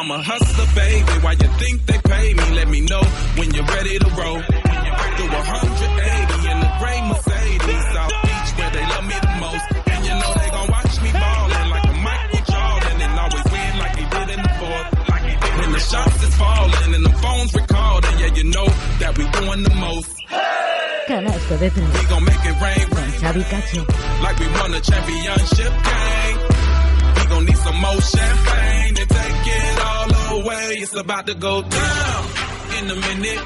I'm a hustler, baby. Why you think they pay me? Let me know when you're ready to roll. Do 180 in the gray Mercedes, South Beach, where they love me the most. And you know they gon' watch me ballin' like a Michael Jordan and always win like he did in the fourth. Like he did when the shots is falling and the phones recording. Yeah, you know that we doing the most. De We gon' make it rain, rain Xavi Cacho. like we won a championship game. Gon' need some more champagne to take it all away. It's about to go down.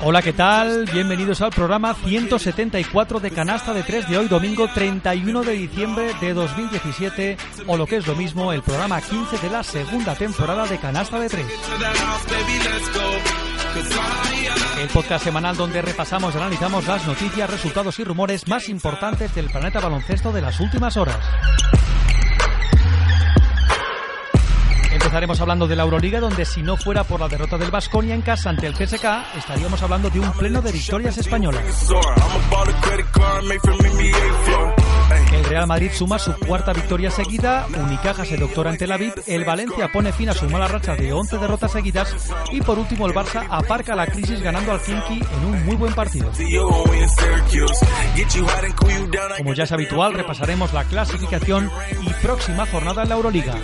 Hola, ¿qué tal? Bienvenidos al programa 174 de Canasta de 3 de hoy, domingo 31 de diciembre de 2017, o lo que es lo mismo, el programa 15 de la segunda temporada de Canasta de 3. To the house, baby, let's go. 'Cause I, I, El podcast semanal donde repasamos y analizamos las noticias, resultados y rumores más importantes del planeta baloncesto de las últimas horas. Empezaremos hablando de la Euroliga, donde si no fuera por la derrota del Vasconia en casa ante el CSK, estaríamos hablando de un pleno de victorias españolas. El Real Madrid suma su cuarta victoria seguida, Unicaja se doctora ante la VIP, el Valencia pone fin a su mala racha de 11 derrotas seguidas y por último el Barça aparca la crisis ganando al Kinky en un muy buen partido. Como ya es habitual, repasaremos la clasificación y próxima jornada en la Euroliga.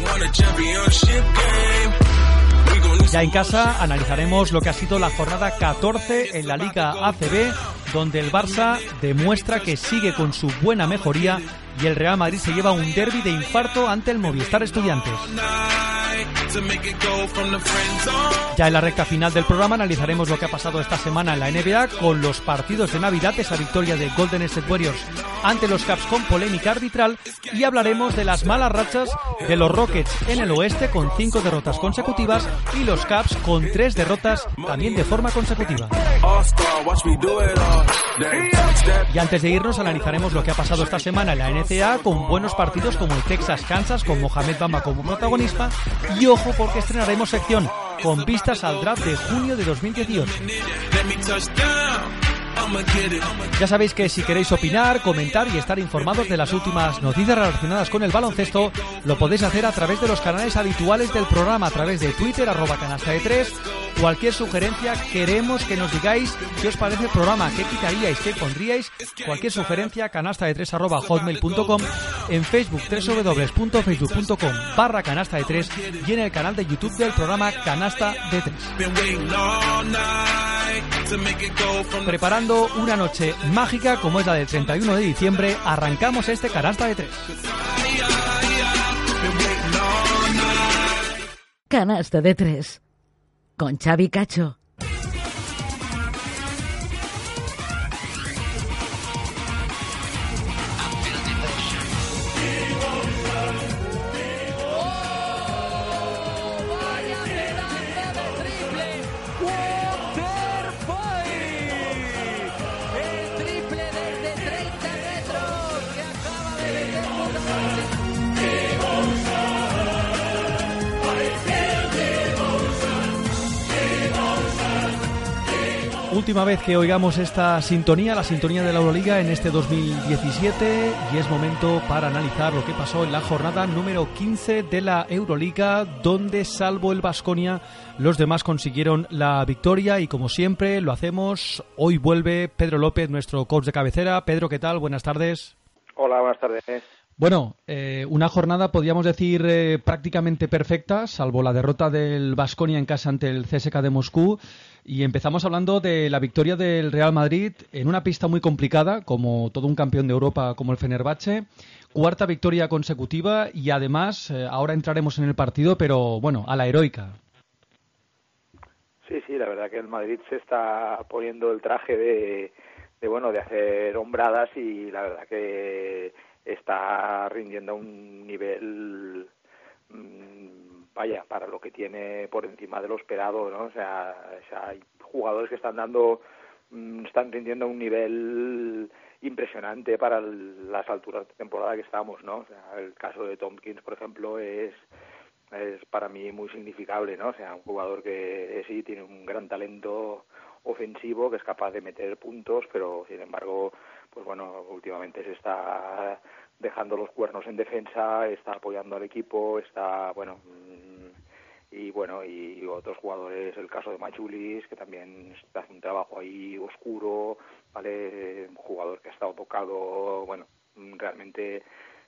Ya en casa analizaremos lo que ha sido la jornada 14 en la Liga ACB, donde el Barça demuestra que sigue con su buena mejoría y el Real Madrid se lleva un derby de infarto ante el Movistar Estudiantes. Ya en la recta final del programa analizaremos lo que ha pasado esta semana en la NBA con los partidos de Navidad, esa victoria de Golden State Warriors ante los Caps con polémica arbitral y hablaremos de las malas rachas de los Rockets en el oeste con cinco derrotas consecutivas y los Caps con tres derrotas también de forma consecutiva. Y antes de irnos analizaremos lo que ha pasado esta semana en la NCAA con buenos partidos como el Texas-Kansas con Mohamed Bamba como protagonista y ojo porque estrenaremos sección con vistas al draft de junio de 2018. Let me touch down. I'ma get it. Ya sabéis que si queréis opinar, comentar y estar informados de las últimas noticias relacionadas con el baloncesto, lo podéis hacer a través de los canales habituales del programa, a través de Twitter, arroba canasta de 3. Cualquier sugerencia, queremos que nos digáis qué os parece el programa, qué quitaríais, qué pondríais. Cualquier sugerencia, canasta de 3 arroba hotmail.com, en Facebook, www.facebook.com barra canasta de 3 y en el canal de YouTube del programa Canasta de 3. Been waiting all night to make it go from the Preparando una noche mágica como es la del 31 de diciembre, arrancamos este canasta de 3. Canasta de tres con Xavi Cacho. Vez que oigamos esta sintonía, la sintonía de la Euroliga en este 2017 y es momento para analizar lo que pasó en la jornada número 15 de la Euroliga donde salvo el Vasconia los demás consiguieron la victoria y como siempre lo hacemos, hoy vuelve Pedro López, nuestro coach de cabecera. Pedro, ¿qué tal? Buenas tardes. Hola, buenas tardes. Bueno, eh, una jornada podríamos decir eh, prácticamente perfecta, salvo la derrota del Vasconia en casa ante el CSK de Moscú. Y empezamos hablando de la victoria del Real Madrid en una pista muy complicada, como todo un campeón de Europa como el Fenerbahce. Cuarta victoria consecutiva y además, eh, ahora entraremos en el partido, pero bueno, a la heroica. Sí, sí, la verdad que el Madrid se está poniendo el traje de, de bueno, de hacer hombradas y la verdad que está rindiendo a un nivel mm, vaya, para lo que tiene por encima de lo esperado, ¿no? O sea, hay jugadores que están dando, mm, están rindiendo un nivel impresionante para las alturas de temporada que estamos, ¿no? O sea, el caso de Tompkins, por ejemplo, es es para mí muy significable, ¿no? O sea, un jugador que eh, sí tiene un gran talento ofensivo, que es capaz de meter puntos, pero sin embargo, pues bueno, últimamente se está dejando los cuernos en defensa, está apoyando al equipo, está, bueno, y bueno, y otros jugadores, el caso de Machulis, que también hace un trabajo ahí oscuro, ¿vale? Un jugador que ha estado tocado, bueno, realmente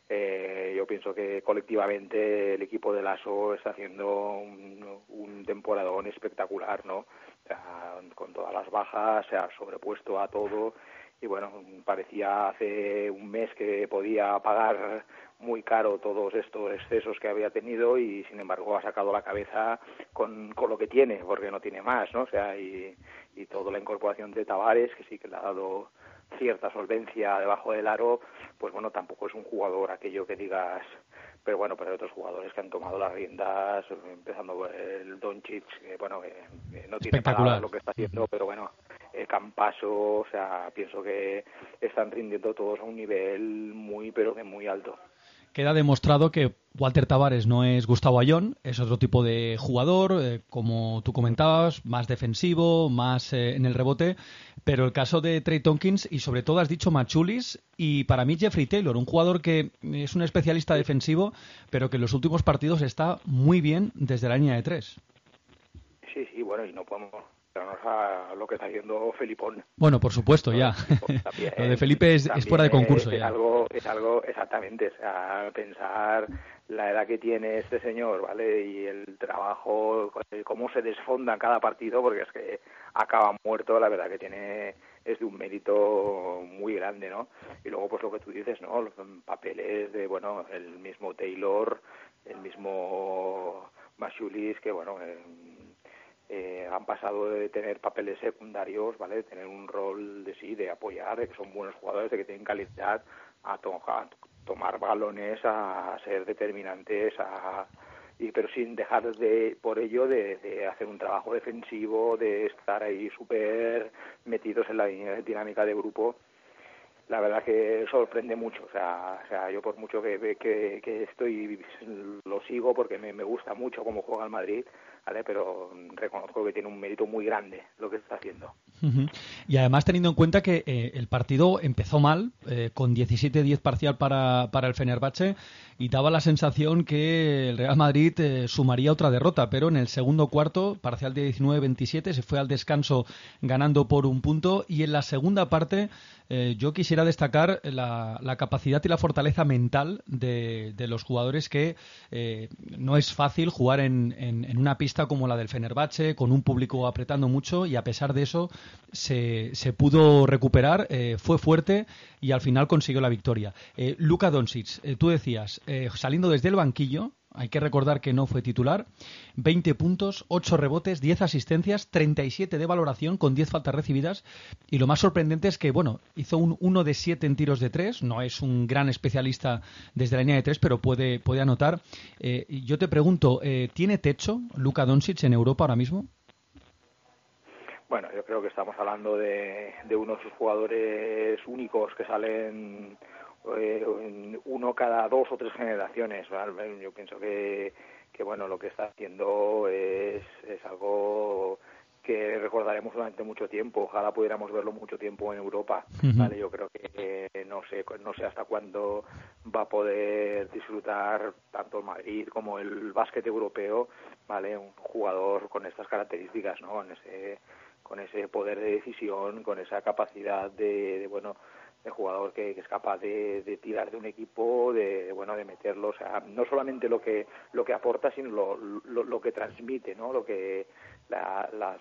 eh, yo pienso que colectivamente el equipo de Lasso está haciendo un, un temporadón espectacular, ¿no? Con todas las bajas, se ha sobrepuesto a todo y bueno, parecía hace un mes que podía pagar muy caro todos estos excesos que había tenido y sin embargo ha sacado la cabeza con, con lo que tiene, porque no tiene más, ¿no? O sea, y, y toda la incorporación de Tavares, que sí que le ha dado cierta solvencia debajo del aro, pues bueno, tampoco es un jugador aquello que digas, pero bueno, pero hay otros jugadores que han tomado las riendas, empezando por el Doncic, que bueno, que no tiene palabras lo que está haciendo, pero bueno, el Campaso, o sea, pienso que están rindiendo todos a un nivel muy, pero que muy alto. Queda demostrado que Walter Tavares no es Gustavo Ayón, es otro tipo de jugador, eh, como tú comentabas, más defensivo, más eh, en el rebote, pero el caso de Trey Tompkins y sobre todo has dicho Machulis y para mí Jeffrey Taylor, un jugador que es un especialista defensivo, pero que en los últimos partidos está muy bien desde la línea de tres. Sí, sí, bueno, y no podemos a lo que está haciendo Felipón. Bueno, por supuesto, ya. También- Lo de Felipe es, fuera de concurso es ya. algo, es algo, exactamente, o sea, pensar la edad que tiene este señor, ¿vale? Y el trabajo, cómo se desfonda en cada partido, porque es que acaba muerto, la verdad que tiene, es de un mérito muy grande, ¿no? Y luego, pues lo que tú dices, ¿no? Los papeles de, bueno, el mismo Taylor, el mismo Mashulis, que, bueno, eh, eh, han pasado de tener papeles secundarios, ¿vale? De tener un rol de sí, de apoyar, de que son buenos jugadores, de que tienen calidad, a, to- tomar balones, a ser determinantes, a y pero sin dejar de por ello de, de hacer un trabajo defensivo, de estar ahí súper metidos en la dinámica de grupo la verdad que sorprende mucho. O sea, o sea yo por mucho que, que, que estoy, lo sigo porque me, me gusta mucho cómo juega el Madrid, ¿vale? pero reconozco que tiene un mérito muy grande lo que está haciendo. Ujú. Y además teniendo en cuenta que eh, el partido empezó mal, eh, con 17-10 parcial para, para el Fenerbahce, y daba la sensación que el Real Madrid eh, sumaría otra derrota, pero en el segundo cuarto, parcial de 19-27, se fue al descanso ganando por un punto, y en la segunda parte eh, yo quisiera destacar la, la capacidad y la fortaleza mental de, de los jugadores que eh, no es fácil jugar en, en- en una pista como la del Fenerbahce, con un público apretando mucho y a pesar de eso se, pudo recuperar, eh, fue fuerte y al final consiguió la victoria. Eh, Luka Doncic, eh, tú decías, eh, saliendo desde el banquillo, hay que recordar que no fue titular. 20 puntos, 8 rebotes, 10 asistencias, 37 de valoración con 10 faltas recibidas. Y lo más sorprendente es que, bueno, hizo un 1 de 7 en tiros de 3. No es un gran especialista desde la línea de 3, pero puede, anotar. Eh, yo te pregunto, eh, ¿tiene techo Luka Doncic en Europa ahora mismo? Bueno, yo creo que estamos hablando de, de uno de esos jugadores únicos que salen eh, uno cada dos o tres generaciones. ¿vale? Yo pienso que, que bueno, lo que está haciendo es, es algo que recordaremos durante mucho tiempo. Ojalá pudiéramos verlo mucho tiempo en Europa. ¿vale? Yo creo que eh, no sé no sé hasta cuándo va a poder disfrutar tanto el Madrid como el básquet europeo, ¿vale? Un jugador con estas características, ¿no? Con ese con ese poder de decisión, con esa capacidad de, de, bueno de jugador que, es capaz de, tirar de un equipo, de, bueno de meterlo, no solamente lo que lo que aporta, sino lo, lo, que transmite, ¿no? Lo que la, la,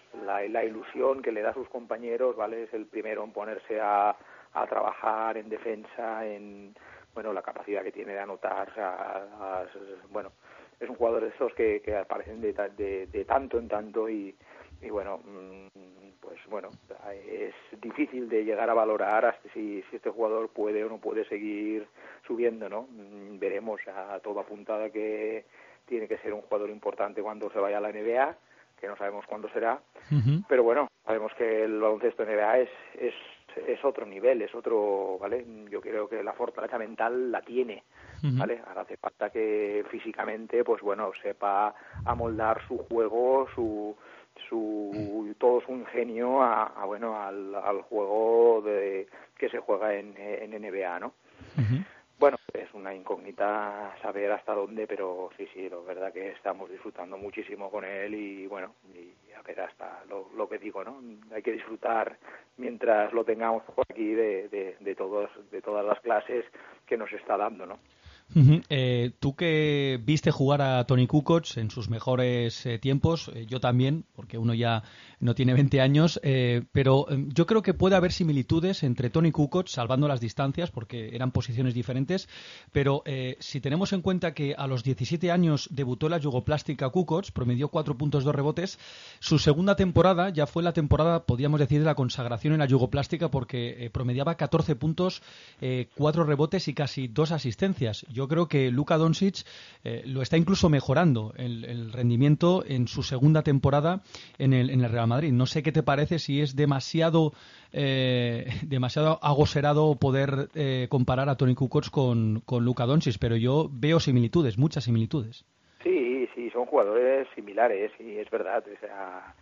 la, ilusión que le da a sus compañeros, ¿vale? Es el primero en ponerse a, a trabajar en defensa, en bueno la capacidad que tiene de anotar, o bueno es un jugador de esos que, aparecen de, de, de tanto en tanto y, y bueno mm, pues bueno es difícil de llegar a valorar hasta si, si este jugador puede o no puede seguir subiendo no Mm, veremos a todo apuntado a que tiene que ser un jugador importante cuando se vaya a la NBA, que no sabemos cuándo será, pero bueno, sabemos que el baloncesto NBA es, es, es otro nivel, es otro, ¿vale? Yo creo que la fortaleza mental la tiene. ¿vale? Ahora hace falta que físicamente, pues bueno, sepa amoldar su juego, su su todo su ingenio a, a, bueno al, al juego de que se juega en, en NBA, ¿no? Bueno, es una incógnita saber hasta dónde, pero sí, sí, la verdad que estamos disfrutando muchísimo con él y bueno, y a ver hasta lo, lo que digo, ¿no? Hay que disfrutar mientras lo tengamos por aquí de, de, de todos de todas las clases que nos está dando, ¿no? Eh, tú que viste jugar a Tony Kukoc en sus mejores eh, tiempos, eh, yo también, porque uno ya no tiene 20 años, eh, pero eh, yo creo que puede haber similitudes entre Tony Kukoc, salvando las distancias, porque eran posiciones diferentes, pero eh, si tenemos en cuenta que a los 17 años debutó la yugoplástica Kukoc, promedió 4 puntos, 2 rebotes, su segunda temporada ya fue la temporada, podríamos decir, de la consagración en la yugoplástica, porque promediaba 14 puntos, 4 rebotes y casi 2 asistencias. Yo creo que Luka Doncic lo está incluso mejorando el, el, rendimiento en su segunda temporada en el, en el, Real Madrid. No sé qué te parece si es demasiado eh, demasiado agoserado poder eh, comparar a Tony Kukoc con, con Luka Doncic, pero yo veo similitudes, muchas similitudes. Sí, sí, son jugadores similares y es verdad. O sea,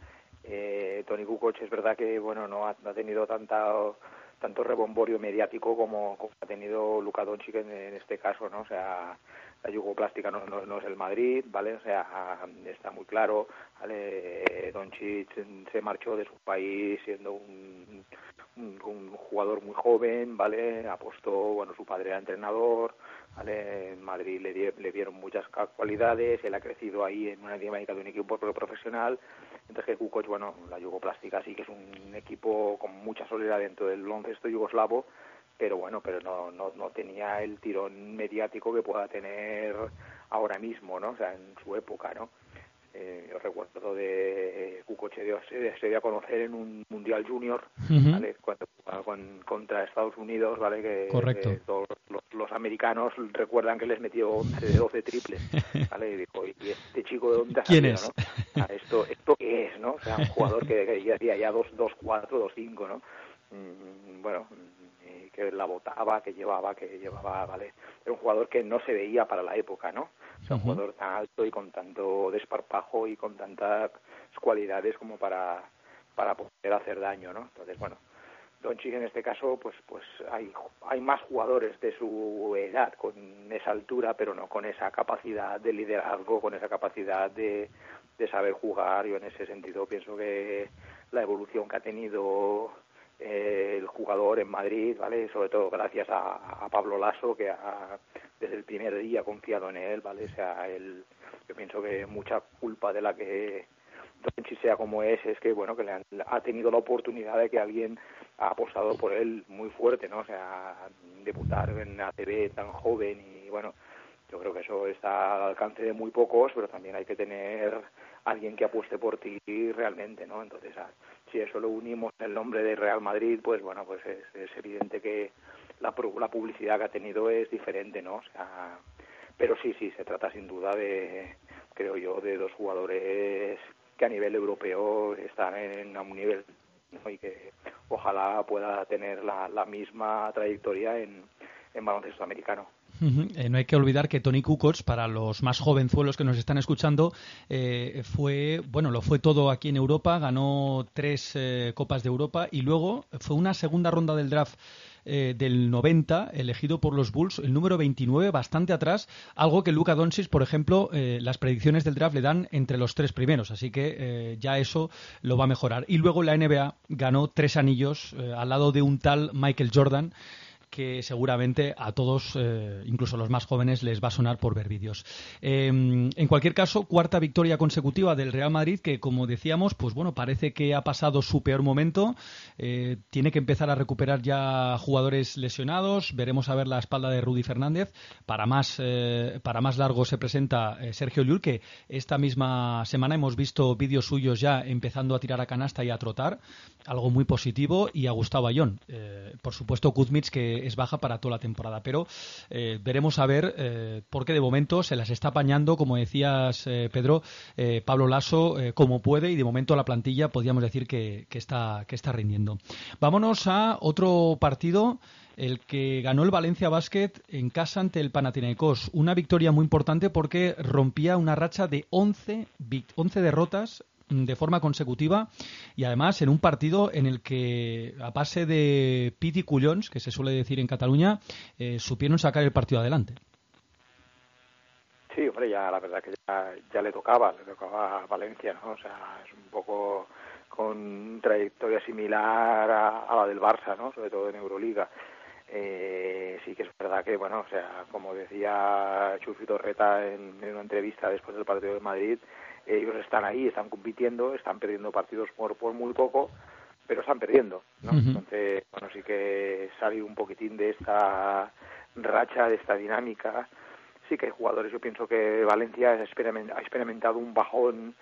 eh, Tony Kukoc es verdad que bueno no ha, tenido tanta tanto rebomborio mediático como, como ha tenido Luka Doncic en, en, este caso, ¿no? O sea, la yugoplástica no, no, no, es el Madrid, ¿vale? O sea, está muy claro, ¿vale? Doncic se marchó de su país siendo un, un, jugador muy joven, ¿vale? Apostó, bueno, su padre era entrenador. En Madrid le, le dieron muchas cualidades, él ha crecido ahí en una dinámica de un equipo profesional, entonces que Kukoc, bueno, la yugoplástica sí que es un equipo con mucha soledad dentro del baloncesto yugoslavo, pero bueno, pero no, no, no tenía el tirón mediático que pueda tener ahora mismo, ¿no? O sea, en su época, ¿no? Eh, yo recuerdo de Kukoc se dio, se dio a conocer en un Mundial Junior, uh -huh. ¿vale? Cuando jugaba con, contra Estados Unidos, ¿vale? Que, Correcto. todos los, los, americanos recuerdan que les metió 11 de 12 triples, ¿vale? Y dijo, ¿y este chico de dónde ha ¿Quién salido, es? ¿no? ¿Esto, ¿Esto qué es, no? O sea, un jugador que, que ya hacía ya 2-4, 2-5, ¿no? Mm, bueno, que la botaba, que llevaba, que llevaba, ¿vale? Era un jugador que no se veía para la época, ¿no? O sea, un jugador tan alto y con tanto desparpajo y con tantas cualidades como para, para poder hacer daño, ¿no? Entonces, bueno, Doncic en este caso, pues, pues hay, hay más jugadores de su edad con esa altura, pero no con esa capacidad de liderazgo, con esa capacidad de, de saber jugar. Yo en ese sentido pienso que la evolución que ha tenido eh, el jugador en Madrid, ¿vale? Sobre todo gracias a, Pablo Lasso, que ha, desde el primer día ha confiado en él, ¿vale? O sea, él, yo pienso que mucha culpa de la que Doncic sea como es, es que, bueno, que le han, ha tenido la oportunidad de que alguien ha apostado por él muy fuerte, ¿no? O sea, debutar en ACB tan joven y, bueno, yo creo que eso está al alcance de muy pocos, pero también hay que tener alguien que apueste por ti realmente, ¿no? Entonces, si eso lo unimos el nombre de Real Madrid, pues bueno, pues es, es evidente que la, la, publicidad que ha tenido es diferente, ¿no? O sea, pero sí, sí, se trata sin duda de, creo yo, de dos jugadores que a nivel europeo están en un nivel y que ojalá pueda tener la, la misma trayectoria en, en baloncesto americano. Eh, no hay que olvidar que Tony Kukoc, para los más jovenzuelos que nos están escuchando, eh, fue, bueno, lo fue todo aquí en Europa, ganó tres eh, Copas de Europa y luego fue una segunda ronda del draft del 90, elegido por los Bulls, el número 29, bastante atrás, algo que Luka Doncic, por ejemplo, las predicciones del draft le dan entre los tres primeros, así que ya eso lo va a mejorar. Y luego la NBA ganó tres anillos al lado de un tal Michael Jordan, que seguramente a todos, eh, incluso a los más jóvenes, les va a sonar por ver vídeos. Eh, en cualquier caso, cuarta victoria consecutiva del Real Madrid, que como decíamos, pues bueno, parece que ha pasado su peor momento. Eh, tiene que empezar a recuperar ya jugadores lesionados. Veremos a ver la espalda de Rudy Fernández. Para más, para más largo se presenta Sergio Llull, que esta misma semana hemos visto vídeos suyos ya empezando a tirar a canasta y a trotar. Algo muy positivo. Y a Gustavo Ayón. por supuesto, Kuzmich, que es baja para toda la temporada. Pero eh, veremos a ver, eh, porque de momento se las está apañando, como decías, eh, Pedro, eh, Pablo Lasso como puede y de momento la plantilla podríamos decir que, que está, que está rindiendo. Vámonos a otro partido el que ganó el Valencia Basket en casa ante el Panathinaikos. Una victoria muy importante porque rompía una racha de 11, vic- 11 derrotas de forma consecutiva y además en un partido en el que a base de piti cullons, que se suele decir en Cataluña, eh, supieron sacar el partido adelante. Sí, hombre, ya la verdad que ya, le tocaba, le tocaba a Valencia, ¿no? O sea, es un poco con trayectoria similar a, a la del Barça, ¿no? Sobre todo en Euroliga. Eh, sí que es verdad que, bueno, o sea, como decía Chufi Torreta en, en una entrevista después del partido de Madrid, ellos están ahí, están compitiendo, están perdiendo partidos por, por muy poco, pero están perdiendo, ¿no? Entonces, bueno, sí que salir un poquitín de esta racha, de esta dinámica, sí que hay jugadores, yo pienso que Valencia ha experimen- ha experimentado un bajón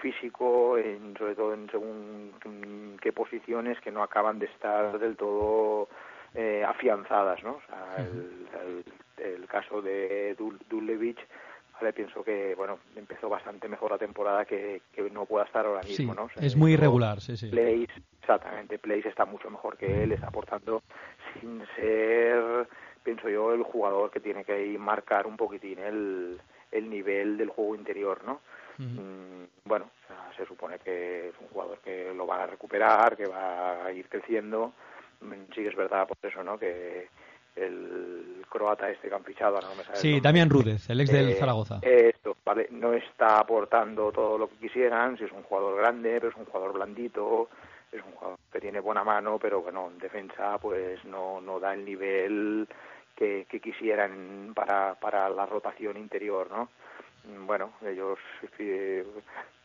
físico, en, sobre todo en según qué posiciones que no acaban de estar del todo eh, afianzadas, ¿no? O sea, el, el- el caso de Dul- Dulevich, vale, pienso que bueno empezó bastante mejor la temporada que, que no pueda estar ahora Sí, mismo, ¿no? O sea, es muy irregular, sí, sí. Place, exactamente, Place está mucho mejor que él, está aportando sin ser, pienso yo, el jugador que tiene que marcar un poquitín el, el nivel del juego interior, ¿no? Mm, bueno, o sea, se supone que es un jugador que lo van a recuperar, que va a ir creciendo. Mm, Sí que es verdad por eso, ¿no? Que el croata este que han fichado, no me sale el Sí, Damián Rúdez, el ex del eh, Zaragoza. Esto, ¿vale? No está aportando todo lo que quisieran, si es un jugador grande, pero es un jugador blandito, es un jugador que tiene buena mano, pero bueno, en defensa pues no, no da el nivel que, que quisieran para, para la rotación interior, ¿no? Bueno, ellos eh,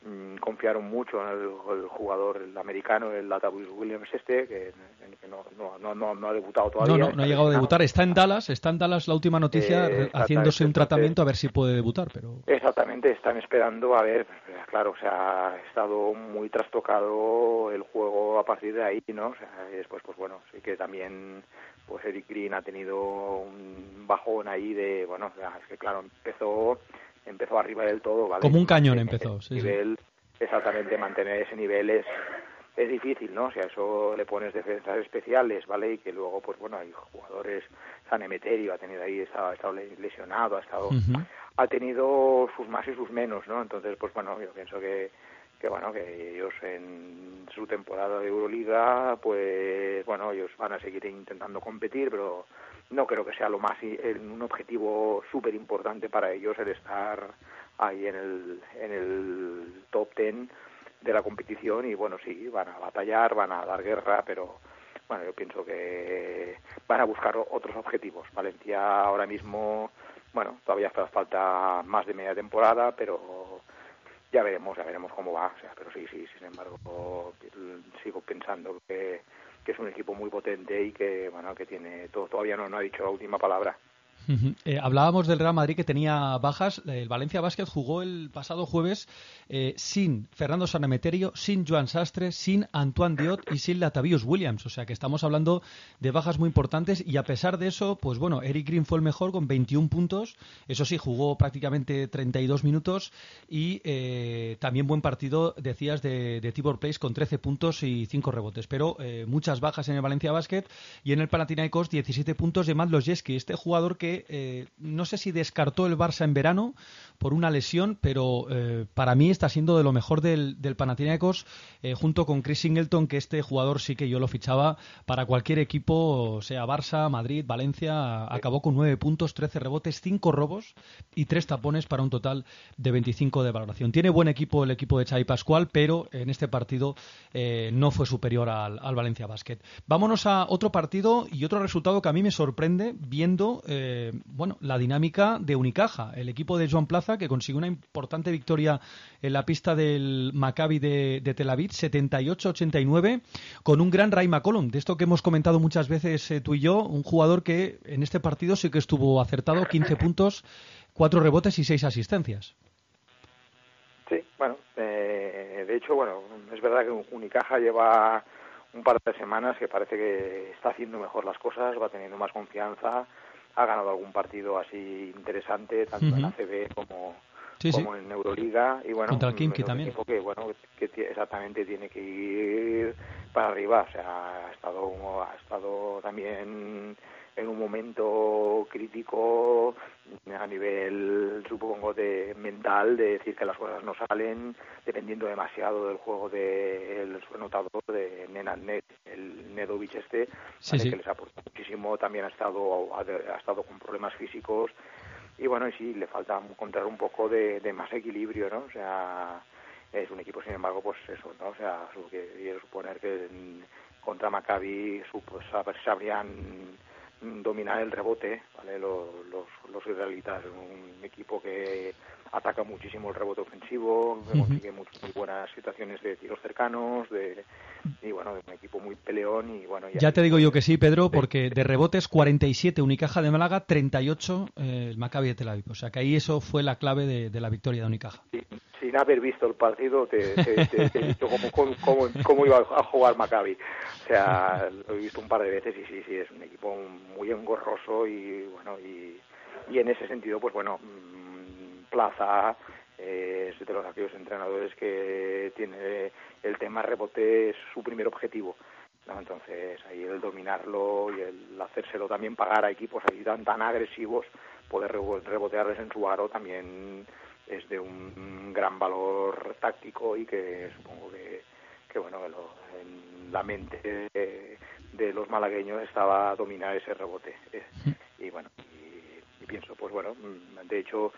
mm, confiaron mucho en el, el jugador el americano, el Latavius Williams este, que, que no, no, no, no, ha debutado todavía. no, no ha llegado a debutar. Está en Dallas, está en Dallas la última noticia, Eh, haciéndose un tratamiento a ver si puede debutar, pero... Exactamente, están esperando a ver, claro, o sea, ha estado muy trastocado el juego a partir de ahí, ¿no? O sea, y después, pues bueno, sí que también, pues Eric Green ha tenido un bajón ahí de, bueno, es que claro, empezó, empezó arriba del todo, ¿vale? Como un cañón empezó, sí, sí. nivel, Exactamente, mantener ese nivel es, es difícil, ¿no? O sea, eso le pones defensas especiales, ¿vale? Y que luego, pues bueno, hay jugadores, San Emeterio ha tenido ahí, ha estado lesionado, ha estado ha tenido sus más y sus menos, ¿no? Entonces, pues bueno, yo pienso que, que bueno, que ellos en su temporada de Euroliga, pues bueno, ellos van a seguir intentando competir, pero no creo que sea lo más el- un objetivo súper importante para ellos el estar ahí en el en el top ten de la competición y bueno, sí, van a batallar, van a dar guerra, pero bueno, yo pienso que van a buscar otros objetivos. Valencia ahora mismo, bueno, todavía falta más de media temporada, pero ya veremos, ya veremos cómo va. O sea, pero sí, sí, sin embargo, sigo pensando que, que es un equipo muy potente y que, bueno, que tiene todo, todavía no, no ha dicho la última palabra. Eh, hablábamos del Real Madrid que tenía bajas. El Valencia Basket jugó el pasado jueves eh, sin Fernando Sanemeterio, sin Joan Sastre, sin Antoine Diot y sin Latavius Williams. O sea que estamos hablando de bajas muy importantes y a pesar de eso, pues bueno, Eric Green fue el mejor con 21 puntos. Eso sí, jugó prácticamente 32 minutos y eh, también buen partido, decías, de, de Tibor Place con 13 puntos y 5 rebotes. Pero eh, muchas bajas en el Valencia Basket y en el Panathinaikos 17 puntos de Madlojeski, este jugador que eh, no sé si descartó el Barça en verano por una lesión, pero eh, para mí está siendo de lo mejor del, del Panathinaikos eh, junto con Chris Singleton, que este jugador sí que yo lo fichaba para cualquier equipo, sea Barça, Madrid, Valencia, acabó con 9 puntos, 13 rebotes, 5 robos y 3 tapones para un total de 25 de valoración. Tiene buen equipo el equipo de Xavi Pascual, pero en este partido no fue superior al, al Valencia Basket. Vámonos a otro partido y otro resultado que a mí me sorprende viendo bueno, la dinámica de Unicaja, el equipo de Joan Plaza que consiguió una importante victoria en la pista del Maccabi de, de Tel Aviv, 78-89, con un gran Ray McCollum, de esto que hemos comentado muchas veces eh, tú y yo, un jugador que en este partido sí que estuvo acertado, 15 puntos, 4 rebotes y 6 asistencias. Sí, bueno, eh, de hecho, bueno, es verdad que Unicaja lleva un par de semanas que parece que está haciendo mejor las cosas, va teniendo más confianza, ha ganado algún partido así interesante, tanto en Ujú. ACB como, Sí, sí. como en Euroliga. Y bueno, Contra el un también. equipo que, bueno, que exactamente tiene que ir para arriba. O sea, ha estado, ha estado también en un momento crítico a nivel, supongo, de mental, de decir que las cosas no salen, dependiendo demasiado del juego del su anotador de Nenad Net, el Nedovic este, Sí, ¿vale? sí. que les ha aportado muchísimo, también ha estado, ha, ha estado con problemas físicos y bueno, y sí, le falta encontrar un poco de, de más equilibrio, ¿no? O sea, es un equipo, sin embargo, pues eso, ¿no? O sea, quiero suponer que en- contra Maccabi pues, sab- sabrían dominar el rebote, ¿vale? Los, los, los israelitas, un equipo que ataca muchísimo el rebote ofensivo, que Ujú. consigue muy buenas situaciones de tiros cercanos, de y bueno, de un equipo muy peleón y bueno, Ya te digo yo que sí, Pedro, porque de rebotes 47 Unicaja de Málaga, 38 eh, el Maccabi de Tel Aviv. O sea que ahí eso fue la clave de, de la victoria de Unicaja. sin, sin haber visto el partido te, te- te- te he dicho cómo, cómo, cómo- iba a jugar Maccabi. O sea, lo he visto un par de veces y sí, sí, es un equipo muy engorroso y bueno, y, y en ese sentido, pues bueno, Plaza eh, es de los aquellos entrenadores que tiene el tema rebote es su primer objetivo. ¿no? Entonces, ahí el dominarlo y el hacérselo también pagar a equipos ahí tan, tan agresivos, poder rebo- rebotearles en su aro también es de un gran valor táctico y que supongo que, que bueno, en la mente de, de los malagueños estaba dominar ese rebote. Y bueno, y, y pienso, pues bueno, de hecho,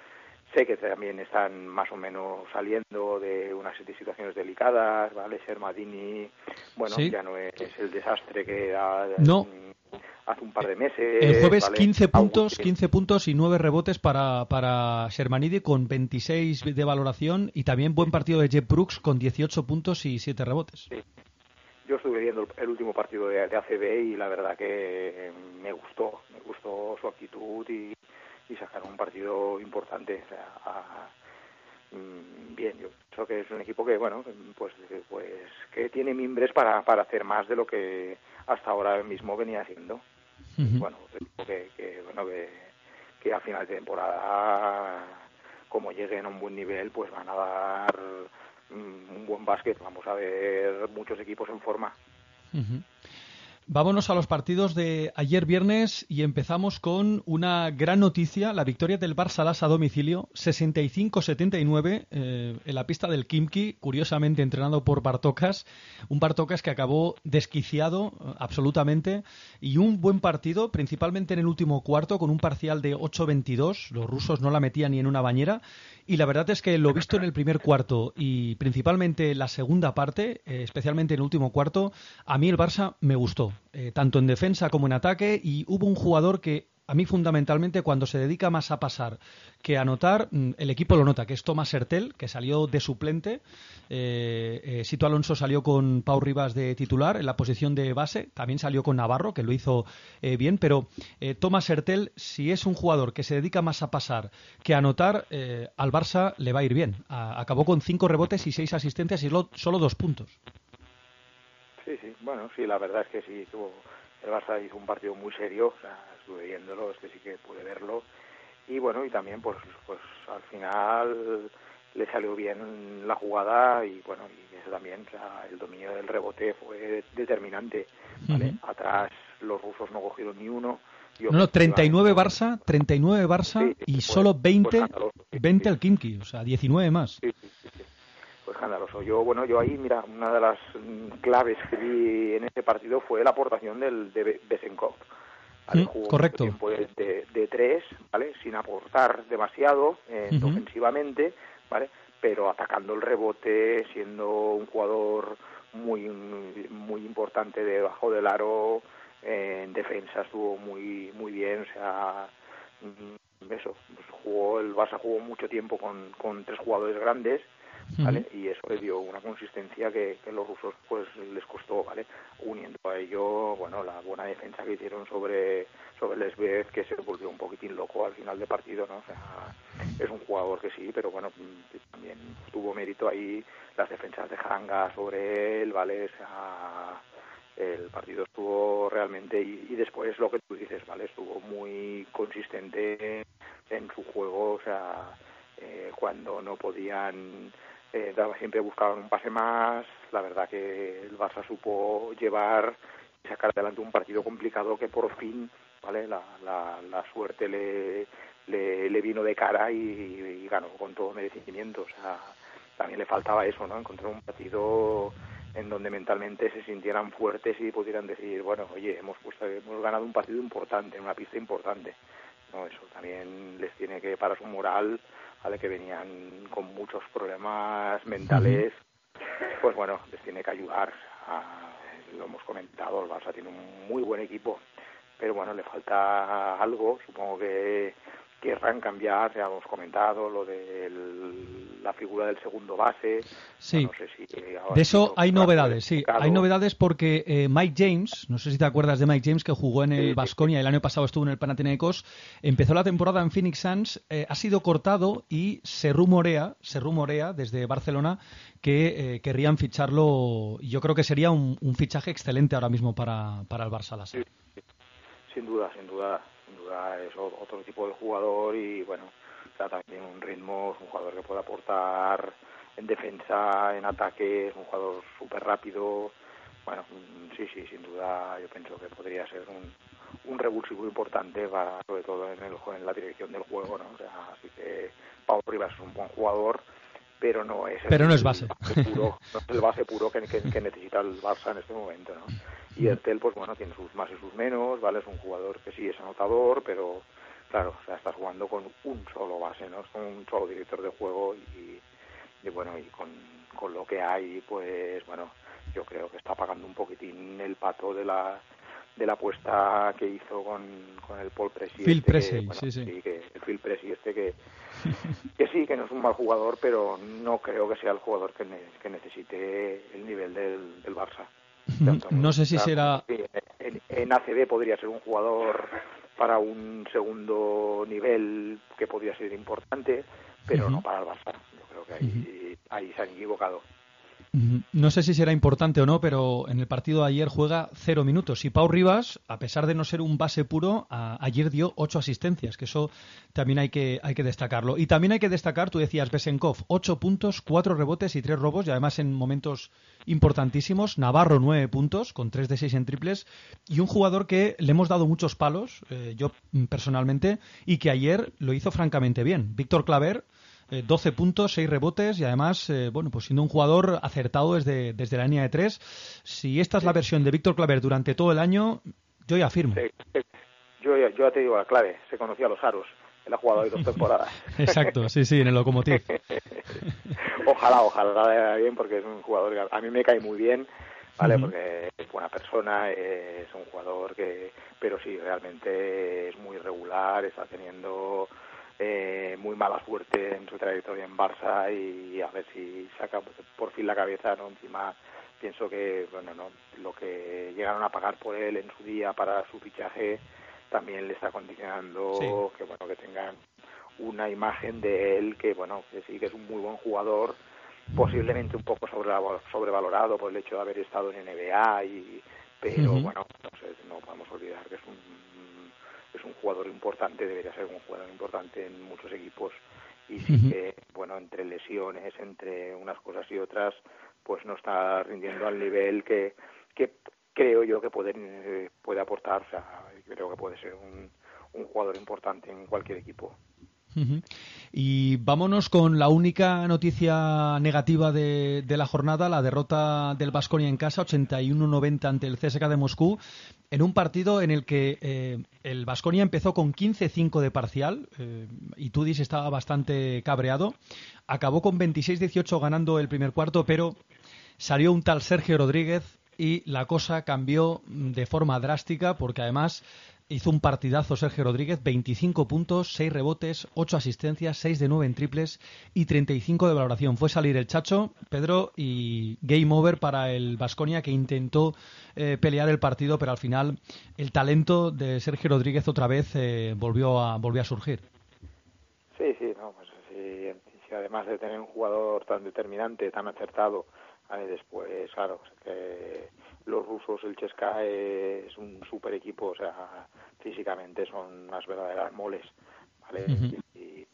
sé que también están más o menos saliendo de unas situaciones delicadas, ¿vale? Sermadini, bueno, Sí. ya no es el desastre que era No. hace un par de meses. El jueves ¿vale? 15 puntos, Agustín. 15 puntos y 9 rebotes para, para Shermanidi con 26 de valoración y también buen partido de Jeff Brooks con 18 puntos y 7 rebotes. Sí. Yo estuve viendo el, el último partido de, de ACB y la verdad que me gustó, me gustó su actitud y, y sacaron un partido importante. A- mm, bien, yo creo que es un equipo que, bueno, pues, pues que tiene mimbres para, para hacer más de lo que hasta ahora mismo venía haciendo. Bueno, que, que, bueno, que, que a final de temporada, como lleguen a un buen nivel, pues van a dar mm, un buen básquet. Vamos a ver muchos equipos en forma. Ujú. Vámonos a los partidos de ayer viernes y empezamos con una gran noticia, la victoria del Barça a domicilio, 65-79 eh, en la pista del Kimki, curiosamente entrenado por Bartokas, un Bartokas que acabó desquiciado eh, absolutamente y un buen partido, principalmente en el último cuarto con un parcial de 8-22, los rusos no la metían ni en una bañera y la verdad es que lo visto en el primer cuarto y principalmente la segunda parte, eh, especialmente en el último cuarto, a mí el Barça me gustó, eh, tanto en defensa como en ataque, y hubo un jugador que a mí fundamentalmente cuando se dedica más a pasar que a anotar, mm, el equipo lo nota, que es Tomás Hertel, que salió de suplente. Eh, eh, Sito Alonso salió con Pau Rivas de titular en la posición de base, también salió con Navarro, que lo hizo eh, bien, pero eh, Tomás Hertel, si es un jugador que se dedica más a pasar que a anotar, eh, al Barça le va a ir bien. Acabó con cinco rebotes y seis asistencias y lo- solo dos puntos. Sí, sí, bueno, sí, la verdad es que sí, tuvo, el Barça hizo un partido muy serio, o sea, estuve viéndolo, este sí que pude verlo, y bueno, y también pues, pues al final le salió bien la jugada y bueno, y eso también, o sea, el dominio del rebote fue determinante, ¿vale? Ujú. Atrás los rusos no cogieron ni uno. y No, no, ofensivamente- 39 Barça, 39 Barça Sí, y pues- solo pues 20, escandaloso, sí, 20 sí. el Kimki, o sea, 19 más. Sí, sí. Pues escandaloso. Yo, bueno, yo ahí, mira, una de las mm, claves que vi en ese partido fue la aportación del de Be- Besenkov. ¿vale? Mm, Jugó correcto. tiempo de, de- de tres, ¿vale? Sin aportar demasiado eh, ofensivamente, ¿vale? Pero atacando el rebote, siendo un jugador muy muy importante debajo del aro, eh, en defensa estuvo muy muy bien, o sea, mm, eso, pues jugó el Barça jugó mucho tiempo con, con tres jugadores grandes, ¿vale? Y eso le dio una consistencia que, que los rusos pues les costó, ¿vale? Uniendo a ello, bueno, la buena defensa que hicieron sobre sobre Lesbeth, que se volvió un poquitín loco al final del partido, ¿no? O sea, es un jugador que sí, pero bueno, también tuvo mérito ahí las defensas de Hanga sobre él, ¿vale? O sea, el partido estuvo realmente y, y después lo que tú dices, ¿vale? Estuvo muy consistente en su juego, o sea, eh, cuando no podían eh, daba- siempre buscaban un pase más, la verdad que el Barça supo llevar y sacar adelante un partido complicado que por fin, ¿vale? La, la, la suerte le, le, le vino de cara y, ganó con todo merecimiento, o sea, también le faltaba eso, ¿no? Encontrar un partido en donde mentalmente se sintieran fuertes y pudieran decir, bueno, oye, hemos puesto, hemos ganado un partido importante, una pista importante. No, eso también les tiene que, para su moral, ¿vale? que venían con muchos problemas mentales, pues bueno, les tiene que ayudar. A, lo hemos comentado, el Barça tiene un muy buen equipo, pero bueno, le falta algo, supongo que querrán cambiar, ya hemos comentado, lo de la figura del segundo base. Sí. No sé si De eso sí, hay novedades, sí. Hay novedades porque eh, Mike James, no sé si te acuerdas de Mike James, que jugó en Sí, el sí, Vasconia, el año pasado estuvo en el Panathinaikos, empezó la temporada en Phoenix Suns, eh, ha sido cortado y se rumorea, se rumorea desde Barcelona que eh, querrían ficharlo. Yo creo que sería un, un fichaje excelente ahora mismo para, para el Barça. la Sí, sin duda, sin duda, es otro tipo de jugador y bueno, o sea, también un ritmo, es un jugador que puede aportar en defensa, en ataque, es un jugador súper rápido. Bueno, sí, sí, sin duda yo pienso que podría ser un, un revulsivo importante para, sobre todo en, el, en la dirección del juego, ¿no? O sea, así que Pau Rivas es un buen jugador, pero no es el- Pero no es el base. puro, no es el base puro que, que- que necesita el Barça en este momento, ¿no? Y Ertel, pues bueno, tiene sus más y sus menos, ¿vale? Es un jugador que sí es anotador, pero claro, o sea, estás jugando con un solo base, ¿no? Es con un solo director de juego y, y bueno, y con, con lo que hay, pues bueno, yo creo que está pagando un poquitín el pato de la de la apuesta que hizo con, con el Paul Pressey. Phil este que, bueno, sí, sí. que el Phil Pressey este que, que sí, que no es un mal jugador, pero no creo que sea el jugador que, ne- que necesite el nivel del, del Barça. Tanto No sé si será. en, en ACB podría ser un jugador para un segundo nivel que podría ser importante, pero no para el Barça. Yo creo que ahí, ahí se han equivocado. No sé si será importante o no, pero en el partido de ayer juega cero minutos. Y Pau Rivas, a pesar de no ser un base puro, ayer dio ocho asistencias, que eso también hay que, hay que destacarlo. Y también hay que destacar, tú decías, Besenkov, ocho puntos, cuatro rebotes y tres robos, y además en momentos importantísimos. Navarro, nueve puntos, con tres de seis en triples. Y un jugador que le hemos dado muchos palos, eh, yo mm, personalmente, y que ayer lo hizo francamente bien. Víctor Claver, eh, 12 puntos, 6 rebotes y además, eh, bueno, pues siendo un jugador acertado desde, desde la línea de 3. Si esta es la versión de Víctor Claver durante todo el año, yo ya afirmo. Eh, Yo, ya- yo ya te digo la clave, se conocía a los aros. Él ha jugado dos temporadas. Exacto, sí, sí, en el Lokomotiv. ojalá, ojalá le vaya bien porque es un jugador que a mí me cae muy bien, ¿vale? Porque es buena persona, es un jugador que, pero sí, realmente es muy regular, está teniendo eh, muy mala suerte en su trayectoria en Barça y a ver si saca por fin la cabeza, ¿no? Encima pienso que, bueno, no, lo que llegaron a pagar por él en su día para su fichaje también le está condicionando Sí. que, bueno, que tengan una imagen de él que bueno que sí que es un muy buen jugador posiblemente un poco sobre, sobrevalorado por el hecho de haber estado en NBA y pero Ujú. bueno no, sé, no podemos olvidar que es un es un jugador importante debería ser un jugador importante en muchos equipos. Y sí que bueno entre lesiones entre unas cosas y otras pues no está rindiendo al nivel que que creo yo que puede eh, puede aportar. O sea creo que puede ser un un jugador importante en cualquier equipo Y vámonos con la única noticia negativa de, de la jornada, la derrota del Vasconia en casa, 81-90 ante el CSK de Moscú, en un partido en el que eh, el Vasconia empezó con 15-5 de parcial, eh, y Tudis estaba bastante cabreado, acabó con 26-18 ganando el primer cuarto, pero salió un tal Sergio Rodríguez y la cosa cambió de forma drástica porque además hizo un partidazo Sergio Rodríguez, 25 puntos, 6 rebotes, 8 asistencias, 6 de 9 en triples y 35 de valoración. Fue salir el Chacho, Pedro, y game over para el Vasconia que intentó eh, pelear el partido, pero al final el talento de Sergio Rodríguez otra vez eh, volvió, a, volvió a surgir. Sí, sí, no, pues sí, además de tener un jugador tan determinante, tan acertado ¿vale? Después, claro, que los rusos, el Chesca es un super equipo, o sea, físicamente son unas verdaderas moles, ¿vale? y,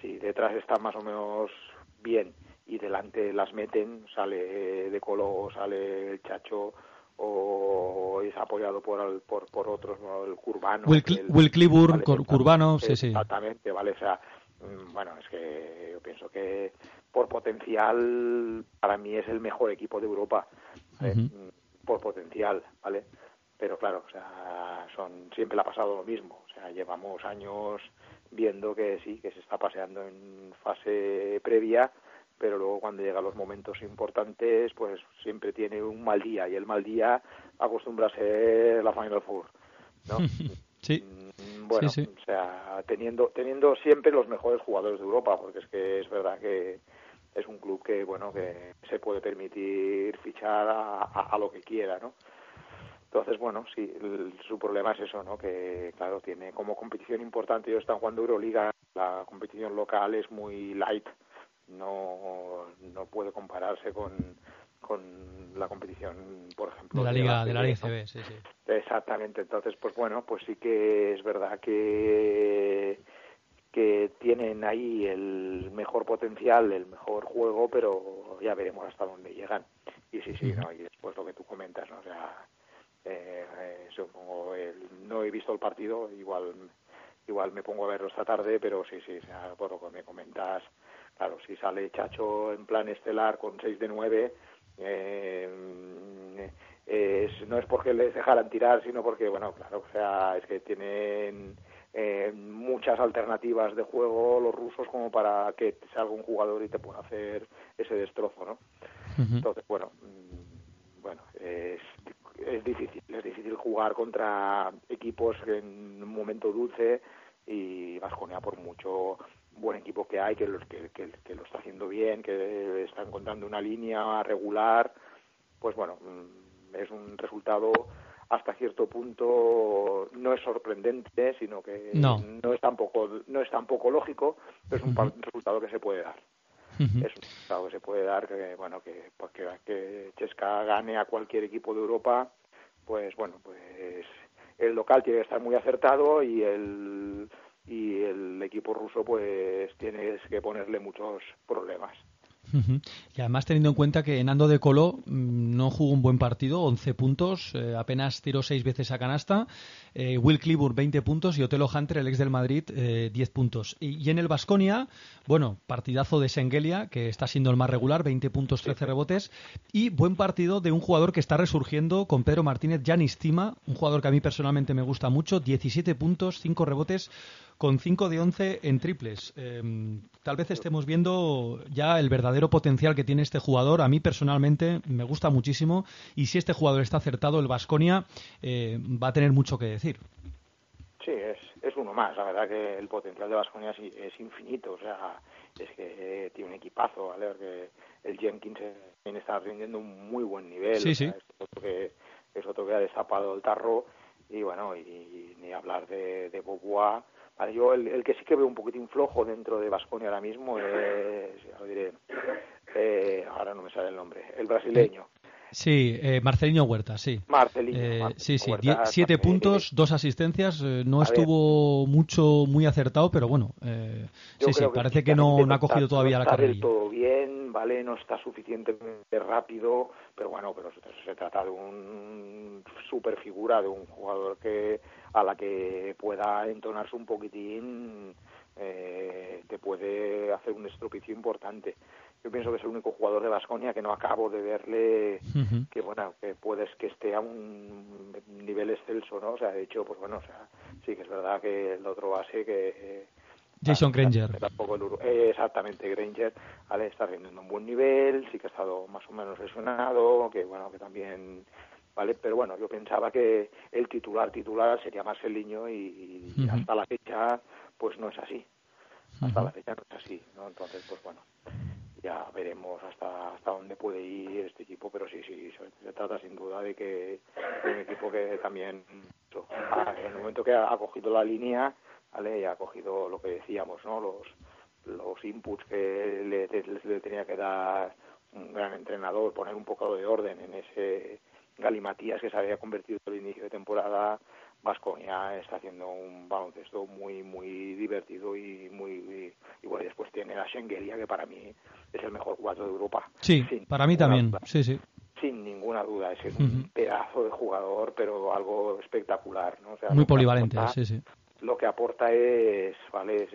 si detrás están más o menos bien y delante las meten, sale de Colo, sale el Chacho o es apoyado por por, por otros, ¿no? el Curbano. Will, el- Will Cleburne, vale, Curbano, sí, sí. Exactamente, vale, o sea, mm, bueno, es que yo pienso que por potencial para mí es el mejor equipo de Europa. Mm, por potencial, ¿vale? Pero claro, o sea, son siempre le ha pasado lo mismo, o sea, llevamos años viendo que sí, que se está paseando en fase previa, pero luego cuando llegan los momentos importantes, pues siempre tiene un mal día y el mal día acostumbra a ser la Final Four, ¿no? Sí. Mm, Bueno, Sí, sí. o sea, teniendo teniendo siempre los mejores jugadores de Europa, porque es que es verdad que es un club que bueno que se puede permitir fichar a, a- a lo que quiera, ¿no? Entonces, bueno, sí, el- su problema es eso, ¿no? Que, claro, tiene como competición importante, ellos están jugando Euroliga, la competición local es muy light, no, no puede compararse con, con la competición, por ejemplo, De la liga, de la liga. CB, sí, sí. Exactamente, entonces pues bueno, pues sí que es verdad que que tienen ahí el mejor potencial, el mejor juego, pero ya veremos hasta dónde llegan. Y sí, sí, ¿no? y después lo que tú comentas, ¿no? O sea, eh, eh, supongo, el- no he visto el partido, igual igual me pongo a verlo esta tarde, pero sí, sí, o sea, por lo que me comentas, claro, si sale Chacho en plan estelar con 6 de 9, eh, es, no es porque les dejaran tirar, sino porque, bueno, claro, o sea, es que tienen eh, muchas alternativas de juego los rusos como para que salga un jugador y te pueda hacer ese destrozo, ¿no? Entonces, bueno, mm, bueno, es, es difícil, es difícil jugar contra equipos en un momento dulce y Vasconia por mucho buen equipo que hay, que, lo- que, que- que lo está haciendo bien, que está encontrando una línea regular, pues bueno, mm, es un resultado hasta cierto punto no es sorprendente, sino que No. es tampoco no es tampoco lógico, pero es un resultado que se puede dar. Es un resultado que se puede dar que bueno que porque que Chesca gane a cualquier equipo de Europa pues bueno pues el local tiene que estar muy acertado y el y el equipo ruso pues tienes que ponerle muchos problemas Y además teniendo en cuenta que Nando de Colo mm, no jugó un buen partido, 11 puntos, eh, apenas tiró 6 veces a canasta, eh, Will Cleburne 20 puntos y Otelo Hunter, el ex del Madrid, eh, 10 puntos. Y, y en el Basconia, bueno, partidazo de Sengelia, que está siendo el más regular, 20 puntos, 13 rebotes, y buen partido de un jugador que está resurgiendo con Pedro Martínez, Janis Cima, un jugador que a mí personalmente me gusta mucho, 17 puntos, 5 rebotes, con 5 de 11 en triples. Eh, tal vez estemos viendo ya el verdadero potencial que tiene este jugador. A mí personalmente me gusta muchísimo y si este jugador está acertado, el Vasconia va a tener mucho que decir. Sí, es, es uno más. La verdad que el potencial de Vasconia es, es infinito. O sea, es que eh, tiene un equipazo, ¿vale? Porque el Jenkins también está rindiendo un muy buen nivel. Sí, o sea, sí. Es otro, que, es otro que ha destapado el tarro. Y bueno, y, y ni hablar de, de Bobois. Vale, yo el, el que sí que veo un poquitín flojo dentro de Vasconia ahora mismo es, ya lo diré, eh, ahora no me sale el nombre, el brasileño. Sí, eh, Marcelino Huerta, sí. Marcelino. Eh, Marcelino sí, sí, Huerta, siete puntos, dos asistencias. eh, no A ver. estuvo mucho, muy acertado, pero bueno, eh, sí, sí, parece que no, físicamente no ha está- cogido todavía no la está carrerilla. todo bien, ¿vale? No está suficientemente rápido, pero bueno, pero se trata de un super figura, de un jugador que a la que pueda entonarse un poquitín eh, te puede hacer un estropicio importante. Yo pienso que es el único jugador de Vasconia que no acabo de verle que bueno que puedes que esté a un nivel excelso no o sea de hecho pues bueno o sea sí que es verdad que el otro base que eh, Jason Granger. tampoco el eh, exactamente Granger vale está rindiendo un buen nivel sí que ha estado más o menos lesionado que bueno que también vale pero bueno yo pensaba que el titular titular sería Marceliño y, y hasta la fecha pues no es así. Hasta la fecha no es así no entonces pues bueno ya veremos hasta hasta dónde puede ir este equipo pero sí sí se, trata sin duda de que de un equipo que también ah, en el momento que ha, ha cogido la línea vale y ha cogido lo que decíamos no los los inputs que le, le- le tenía que dar un gran entrenador, poner un poco de orden en ese galimatías que se había convertido al inicio de temporada, Vasconia está haciendo un baloncesto muy muy divertido y muy y bueno después tiene a Schengelia que para mí es el mejor cuatro de Europa Sí, para mí también. duda. Sí, sí. sin ninguna duda es un pedazo de jugador pero algo espectacular no o sea, Muy polivalente, aporta- sí, sí. lo que aporta es vale es,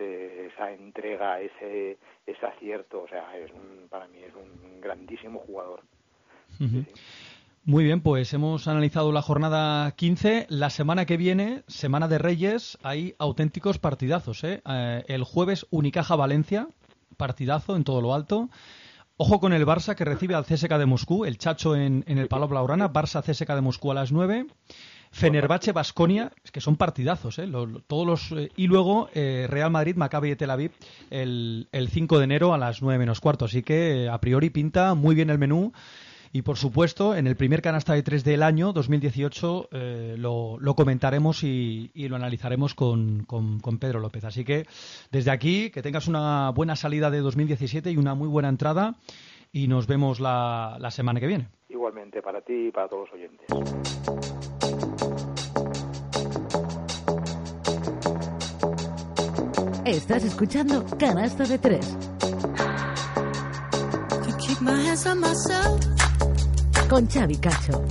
esa entrega ese ese acierto o sea es un- para mí es un grandísimo jugador Ujú. Muy bien, pues hemos analizado la jornada 15. La semana que viene, Semana de Reyes, hay auténticos partidazos. ¿eh? Eh, el jueves, Unicaja Valencia, partidazo en todo lo alto. Ojo con el Barça que recibe al CSK de Moscú, el Chacho en, el Palau Blaugrana, Barça CSK de Moscú a las 9. Fenerbahce Basconia, es que son partidazos, ¿eh? Lo- lo- todos los eh, y luego eh, Real Madrid Maccabi de Tel Aviv el, el 5 de enero a las 9 menos cuarto, así que a priori pinta muy bien el menú y por supuesto en el primer canasta de 3 del año 2018 eh, lo, lo comentaremos y, y lo analizaremos con, con- con Pedro López, así que desde aquí que tengas una buena salida de 2017 y una muy buena entrada y nos vemos la, la semana que viene. igualmente para ti y para todos los oyentes. Estás escuchando Canasta de Tres. Keep my hands on myself, con Xavi Cacho.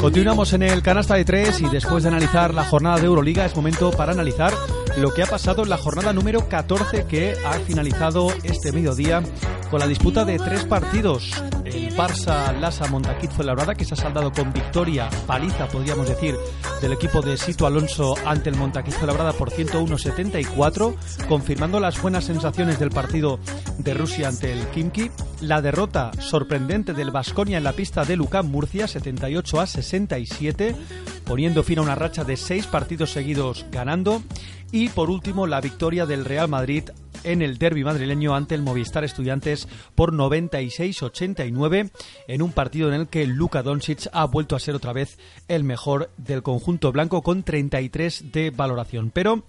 Continuamos en el canasta de tres y después de analizar la jornada de Euroliga es momento para analizar lo que ha pasado en la jornada número 14 que ha finalizado este mediodía con la disputa de tres partidos. El Barça Lasa Montaquit fue labrada que se ha saldado con victoria, paliza podríamos decir, del equipo de Sito Alonso ante el Montaquit labrada por 101-74, confirmando las buenas sensaciones del partido de Rusia ante el Kimki. La derrota sorprendente del Vasconia en la pista de Lucán Murcia, 78 a 67, poniendo fin a una racha de seis partidos seguidos ganando. Y por último, la victoria del Real Madrid en el derby madrileño ante el Movistar Estudiantes por 96-89 en un partido en el que Luka Doncic ha vuelto a ser otra vez el mejor del conjunto blanco con 33 de valoración. Pero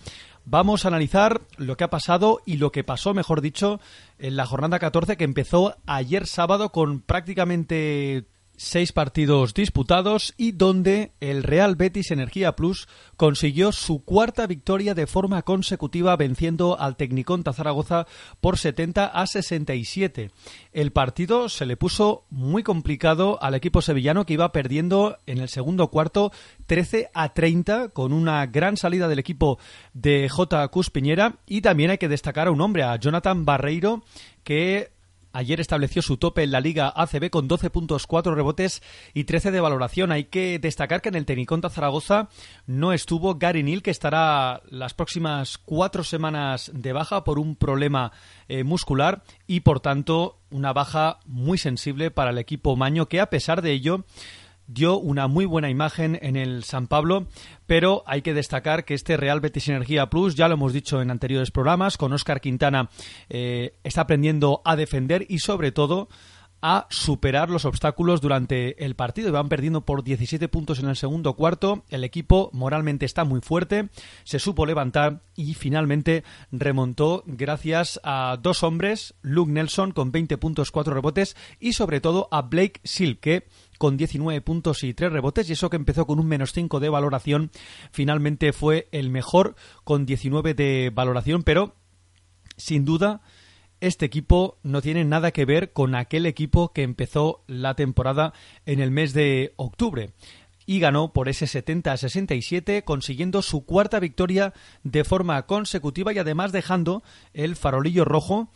vamos a analizar lo que ha pasado y lo que pasó, mejor dicho, en la jornada 14 que empezó ayer sábado con prácticamente seis partidos disputados y donde el Real Betis Energía Plus consiguió su cuarta victoria de forma consecutiva venciendo al Tecnicón Zaragoza por 70 a 67. El partido se le puso muy complicado al equipo sevillano que iba perdiendo en el segundo cuarto 13 a 30 con una gran salida del equipo de J. Cuspiñera y también hay que destacar a un hombre, a Jonathan Barreiro, que Ayer estableció su tope en la Liga ACB con 12 puntos, 4 rebotes y 13 de valoración. Hay que destacar que en el Teniconta Zaragoza no estuvo Gary Neal, que estará las próximas cuatro semanas de baja por un problema eh, muscular y, por tanto, una baja muy sensible para el equipo Maño, que a pesar de ello dio una muy buena imagen en el San Pablo, pero hay que destacar que este Real Betis Energía Plus, ya lo hemos dicho en anteriores programas, con Óscar Quintana eh, está aprendiendo a defender y sobre todo a superar los obstáculos durante el partido. Van perdiendo por 17 puntos en el segundo cuarto. El equipo moralmente está muy fuerte, se supo levantar y finalmente remontó gracias a dos hombres, Luke Nelson con 20 puntos, 4 rebotes y sobre todo a Blake Silke con 19 puntos y 3 rebotes y eso que empezó con un menos 5 de valoración finalmente fue el mejor con 19 de valoración pero sin duda este equipo no tiene nada que ver con aquel equipo que empezó la temporada en el mes de octubre y ganó por ese 70 a 67, consiguiendo su cuarta victoria de forma consecutiva y además dejando el farolillo rojo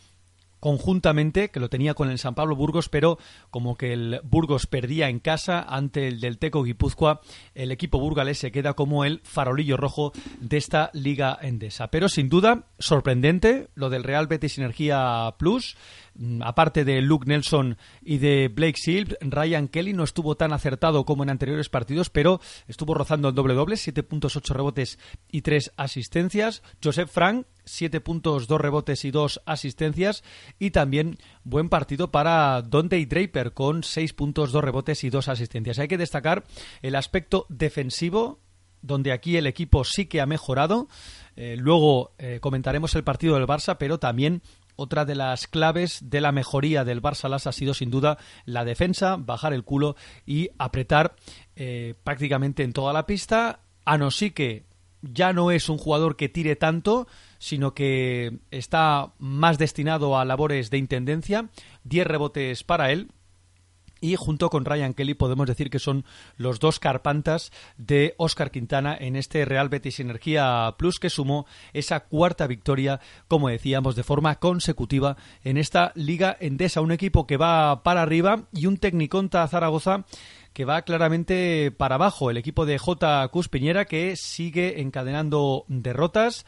conjuntamente, que lo tenía con el San Pablo Burgos, pero como que el Burgos perdía en casa ante el del Teco Guipúzcoa, el equipo burgalés se queda como el farolillo rojo de esta Liga Endesa. Pero sin duda, sorprendente lo del Real Betis Energía Plus. Mm, Aparte de Luke Nelson y de Blake Silv, Ryan Kelly no estuvo tan acertado como en anteriores partidos, pero estuvo rozando el doble doble, 7 puntos, 8 rebotes y 3 asistencias. Joseph Frank, 7 puntos, 2 rebotes y 2 asistencias. Y también buen partido para Dante Draper con 6 puntos, 2 rebotes y 2 asistencias. Hay que destacar el aspecto defensivo donde aquí el equipo sí que ha mejorado. Eh, luego eh, comentaremos el partido del Barça, pero también otra de las claves de la mejoría del Barça Las ha sido sin duda la defensa, bajar el culo y apretar eh, prácticamente en toda la pista. A que ya no es un jugador que tire tanto, sino que está más destinado a labores de intendencia. 10 rebotes para él, y junto con Ryan Kelly podemos decir que son los dos carpantas de Oscar Quintana en este Real Betis Energía Plus que sumó esa cuarta victoria, como decíamos, de forma consecutiva en esta Liga Endesa. Un equipo que va para arriba y un Tecniconta Zaragoza que va claramente para abajo. El equipo de J. Cus Piñera que sigue encadenando derrotas,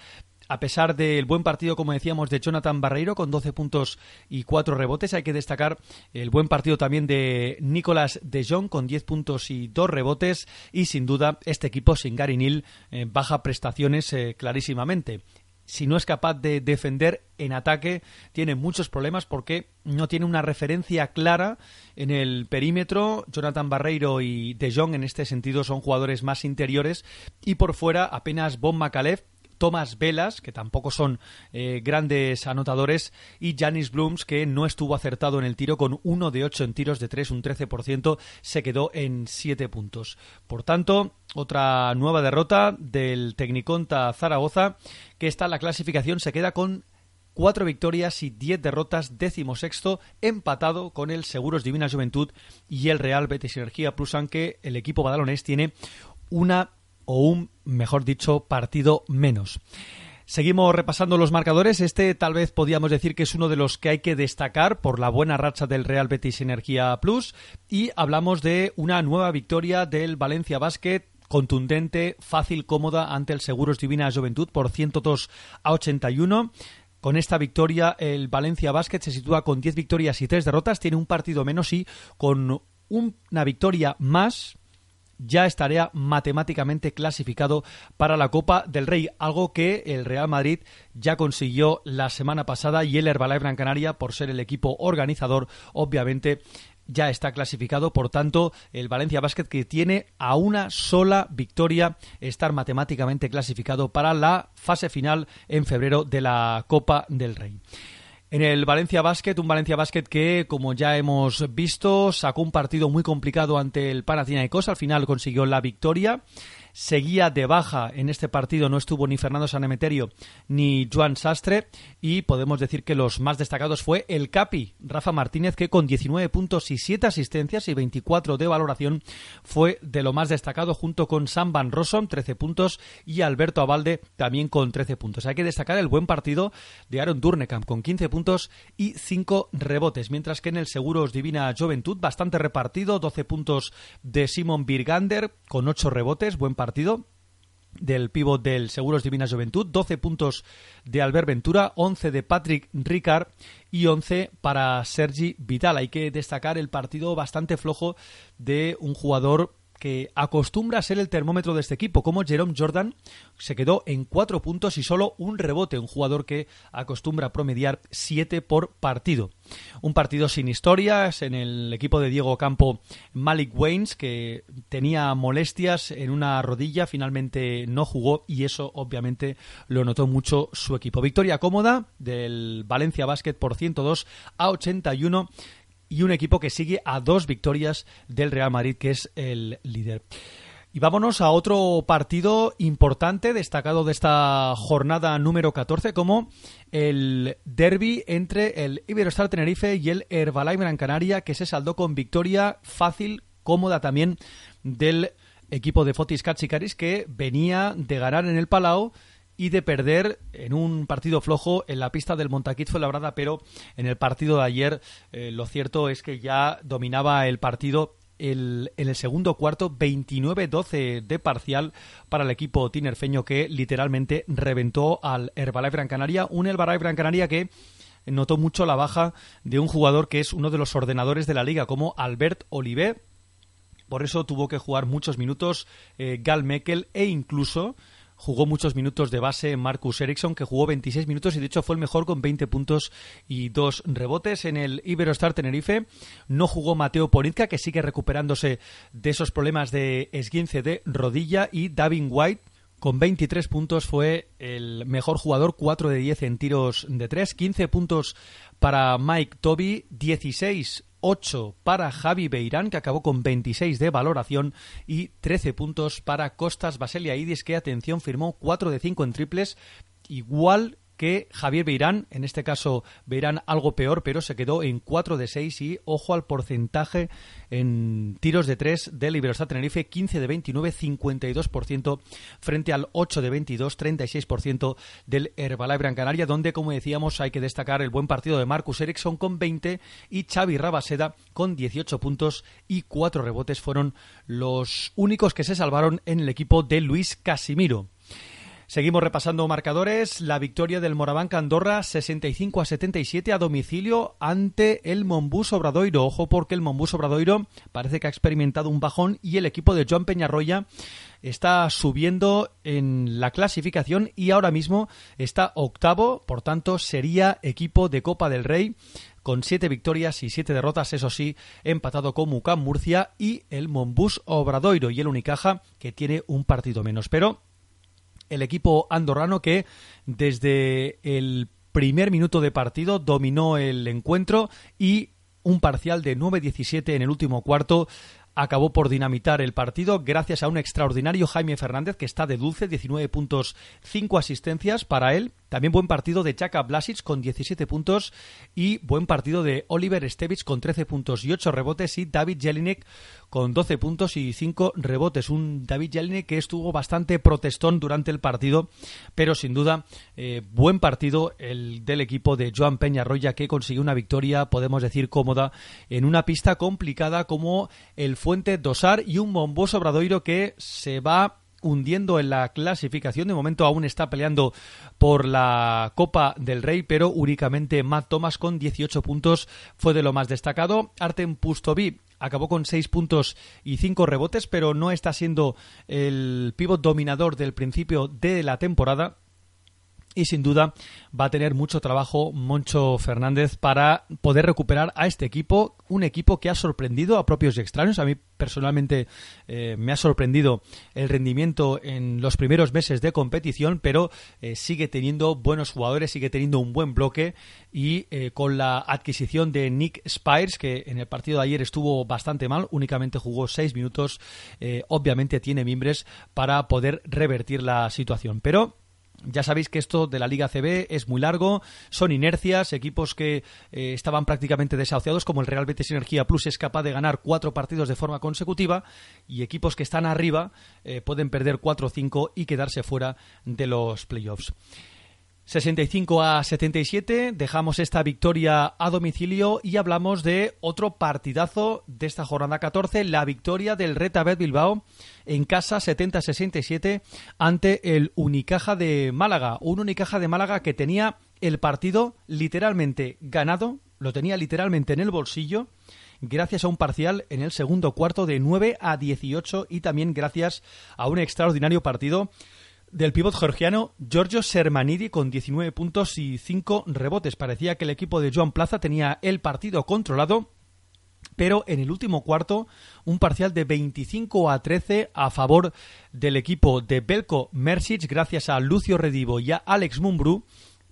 a pesar del buen partido, como decíamos, de Jonathan Barreiro con 12 puntos y 4 rebotes, hay que destacar el buen partido también de Nicolas de Jong con 10 puntos y 2 rebotes y sin duda este equipo sin Gary Neal eh, baja prestaciones eh, clarísimamente si no es capaz de defender en ataque, tiene muchos problemas porque no tiene una referencia clara en el perímetro. Jonathan Barreiro y De Jong en este sentido son jugadores más interiores y por fuera apenas Bon Macalef Thomas Velas, que tampoco son eh, grandes anotadores, y Janis Blooms, que no estuvo acertado en el tiro con uno de ocho en tiros de tres, un 13%, se quedó en siete puntos. Por tanto, otra nueva derrota del Tecniconta Zaragoza, que está en la clasificación, se queda con cuatro victorias y diez derrotas, décimo sexto, empatado con el Seguros Divina Juventud y el Real Betis Energía Plus, aunque el equipo badalonés tiene una o un, mejor dicho, partido menos. Seguimos repasando los marcadores. Este tal vez podíamos decir que es uno de los que hay que destacar por la buena racha del Real Betis Energía Plus. Y hablamos de una nueva victoria del Valencia Basket contundente, fácil, cómoda ante el Seguros Divina Juventud por 102 a 81. Con esta victoria, el Valencia Basket se sitúa con 10 victorias y 3 derrotas. Tiene un partido menos y con una victoria más ya estaría matemáticamente clasificado para la Copa del Rey, algo que el Real Madrid ya consiguió la semana pasada y el Herbalife Gran Canaria, por ser el equipo organizador, obviamente ya está clasificado, por tanto, el Valencia Basket que tiene a una sola victoria estar matemáticamente clasificado para la fase final en febrero de la Copa del Rey. En el Valencia Basket, un Valencia Basket que, como ya hemos visto, sacó un partido muy complicado ante el Panathinaikos, al final consiguió la victoria seguía de baja en este partido, no estuvo ni Fernando Sanemeterio ni Joan Sastre y podemos decir que los más destacados fue el Capi, Rafa Martínez, que con 19 puntos y 7 asistencias y 24 de valoración fue de lo más destacado junto con Sam Van Rossum, 13 puntos y Alberto Abalde también con 13 puntos. Hay que destacar el buen partido de Aaron Durnekamp con 15 puntos y 5 rebotes, mientras que en el Seguros Divina Juventud bastante repartido, 12 puntos de Simon Birgander con 8 rebotes, buen partido del pívot del Seguros Divina Juventud, 12 puntos de Albert Ventura, 11 de Patrick Ricard y 11 para Sergi Vital. Hay que destacar el partido bastante flojo de un jugador que acostumbra a ser el termómetro de este equipo, como Jerome Jordan se quedó en cuatro puntos y solo un rebote, un jugador que acostumbra promediar siete por partido. Un partido sin historias en el equipo de Diego Campo Malik Waynes, que tenía molestias en una rodilla, finalmente no jugó y eso obviamente lo notó mucho su equipo. Victoria cómoda del Valencia Basket por 102 a 81 y un equipo que sigue a dos victorias del Real Madrid, que es el líder. Y vámonos a otro partido importante, destacado de esta jornada número 14, como el derby entre el Iberostar Tenerife y el Herbalife Gran Canaria, que se saldó con victoria fácil, cómoda también del equipo de Fotis Katsikaris, que venía de ganar en el Palau y de perder en un partido flojo en la pista del Montaquit fue labrada, pero en el partido de ayer eh, lo cierto es que ya dominaba el partido el, en el segundo cuarto 29-12 de parcial para el equipo tinerfeño que literalmente reventó al Herbalife Gran Canaria, un Herbalife Gran Canaria que notó mucho la baja de un jugador que es uno de los ordenadores de la liga como Albert Olivet por eso tuvo que jugar muchos minutos eh, Gal Mekel e incluso jugó muchos minutos de base Marcus Ericsson, que jugó 26 minutos y de hecho fue el mejor con 20 puntos y dos rebotes. En el Iberostar Tenerife no jugó Mateo Ponitka, que sigue recuperándose de esos problemas de esguince de rodilla, y Davin White con 23 puntos fue el mejor jugador, 4 de 10 en tiros de 3, 15 puntos para Mike Toby, 16 8 para Javi Beirán, que acabó con 26 de valoración, y 13 puntos para Costas Baseliaidis, que, atención, firmó 4 de 5 en triples, igual que Javier Beirán, en este caso Beirán algo peor, pero se quedó en 4 de 6 y ojo al porcentaje en tiros de 3 del Iberostar Tenerife, 15 de 29, 52% frente al 8 de 22, 36% del Herbalife Gran Canaria, donde como decíamos hay que destacar el buen partido de Marcus Ericsson con 20 y Xavi Rabaseda con 18 puntos y 4 rebotes fueron los únicos que se salvaron en el equipo de Luis Casimiro. Seguimos repasando marcadores. La victoria del Morabanca Andorra 65 a 77 a domicilio ante el Monbús Obradoiro. Ojo porque el Monbús Obradoiro parece que ha experimentado un bajón y el equipo de Joan Peñarroya está subiendo en la clasificación y ahora mismo está octavo, por tanto sería equipo de Copa del Rey con siete victorias y siete derrotas, eso sí, empatado con Mucam Murcia y el Monbús Obradoiro y el Unicaja que tiene un partido menos. Pero el equipo andorrano que desde el primer minuto de partido dominó el encuentro y un parcial de 9-17 en el último cuarto acabó por dinamitar el partido gracias a un extraordinario Jaime Fernández que está de dulce, 19 puntos, 5 asistencias para él. También buen partido de Chaka Blasic con 17 puntos y buen partido de Oliver Stevich con 13 puntos y 8 rebotes y David Jelinek con 12 puntos y 5 rebotes. Un David Jelinek que estuvo bastante protestón durante el partido, pero sin duda eh, buen partido el del equipo de Joan Peñarroya que consiguió una victoria, podemos decir, cómoda en una pista complicada como el Fuente Dosar y un bomboso Obradoiro que se va hundiendo en la clasificación. De momento aún está peleando por la Copa del Rey, pero únicamente Matt Thomas con 18 puntos fue de lo más destacado. Artem Pustovi acabó con 6 puntos y 5 rebotes, pero no está siendo el pívot dominador del principio de la temporada y sin duda va a tener mucho trabajo Moncho Fernández para poder recuperar a este equipo, un equipo que ha sorprendido a propios y extraños. A mí personalmente eh, me ha sorprendido el rendimiento en los primeros meses de competición, pero eh, sigue teniendo buenos jugadores, sigue teniendo un buen bloque y eh, con la adquisición de Nick Spires, que en el partido de ayer estuvo bastante mal, únicamente jugó seis minutos, obviamente tiene mimbres para poder revertir la situación. Pero ya sabéis que esto de la Liga CB es muy largo, son inercias, equipos que eh, estaban prácticamente desahuciados, como el Real Betis Energía Plus es capaz de ganar cuatro partidos de forma consecutiva, y equipos que están arriba eh, pueden perder cuatro o cinco y quedarse fuera de los playoffs. 65 a 77, dejamos esta victoria a domicilio y hablamos de otro partidazo de esta jornada 14, la victoria del Retabet Bilbao en casa 70-67 ante el Unicaja de Málaga, un Unicaja de Málaga que tenía el partido literalmente ganado, lo tenía literalmente en el bolsillo gracias a un parcial en el segundo cuarto de 9 a 18 y también gracias a un extraordinario partido del pívot georgiano Giorgio Sermanidi con 19 puntos y 5 rebotes. Parecía que el equipo de Joan Plaza tenía el partido controlado, pero en el último cuarto un parcial de 25 a 13 a favor del equipo de Belko Mersic gracias a Lucio Redivo y a Alex Mumbrú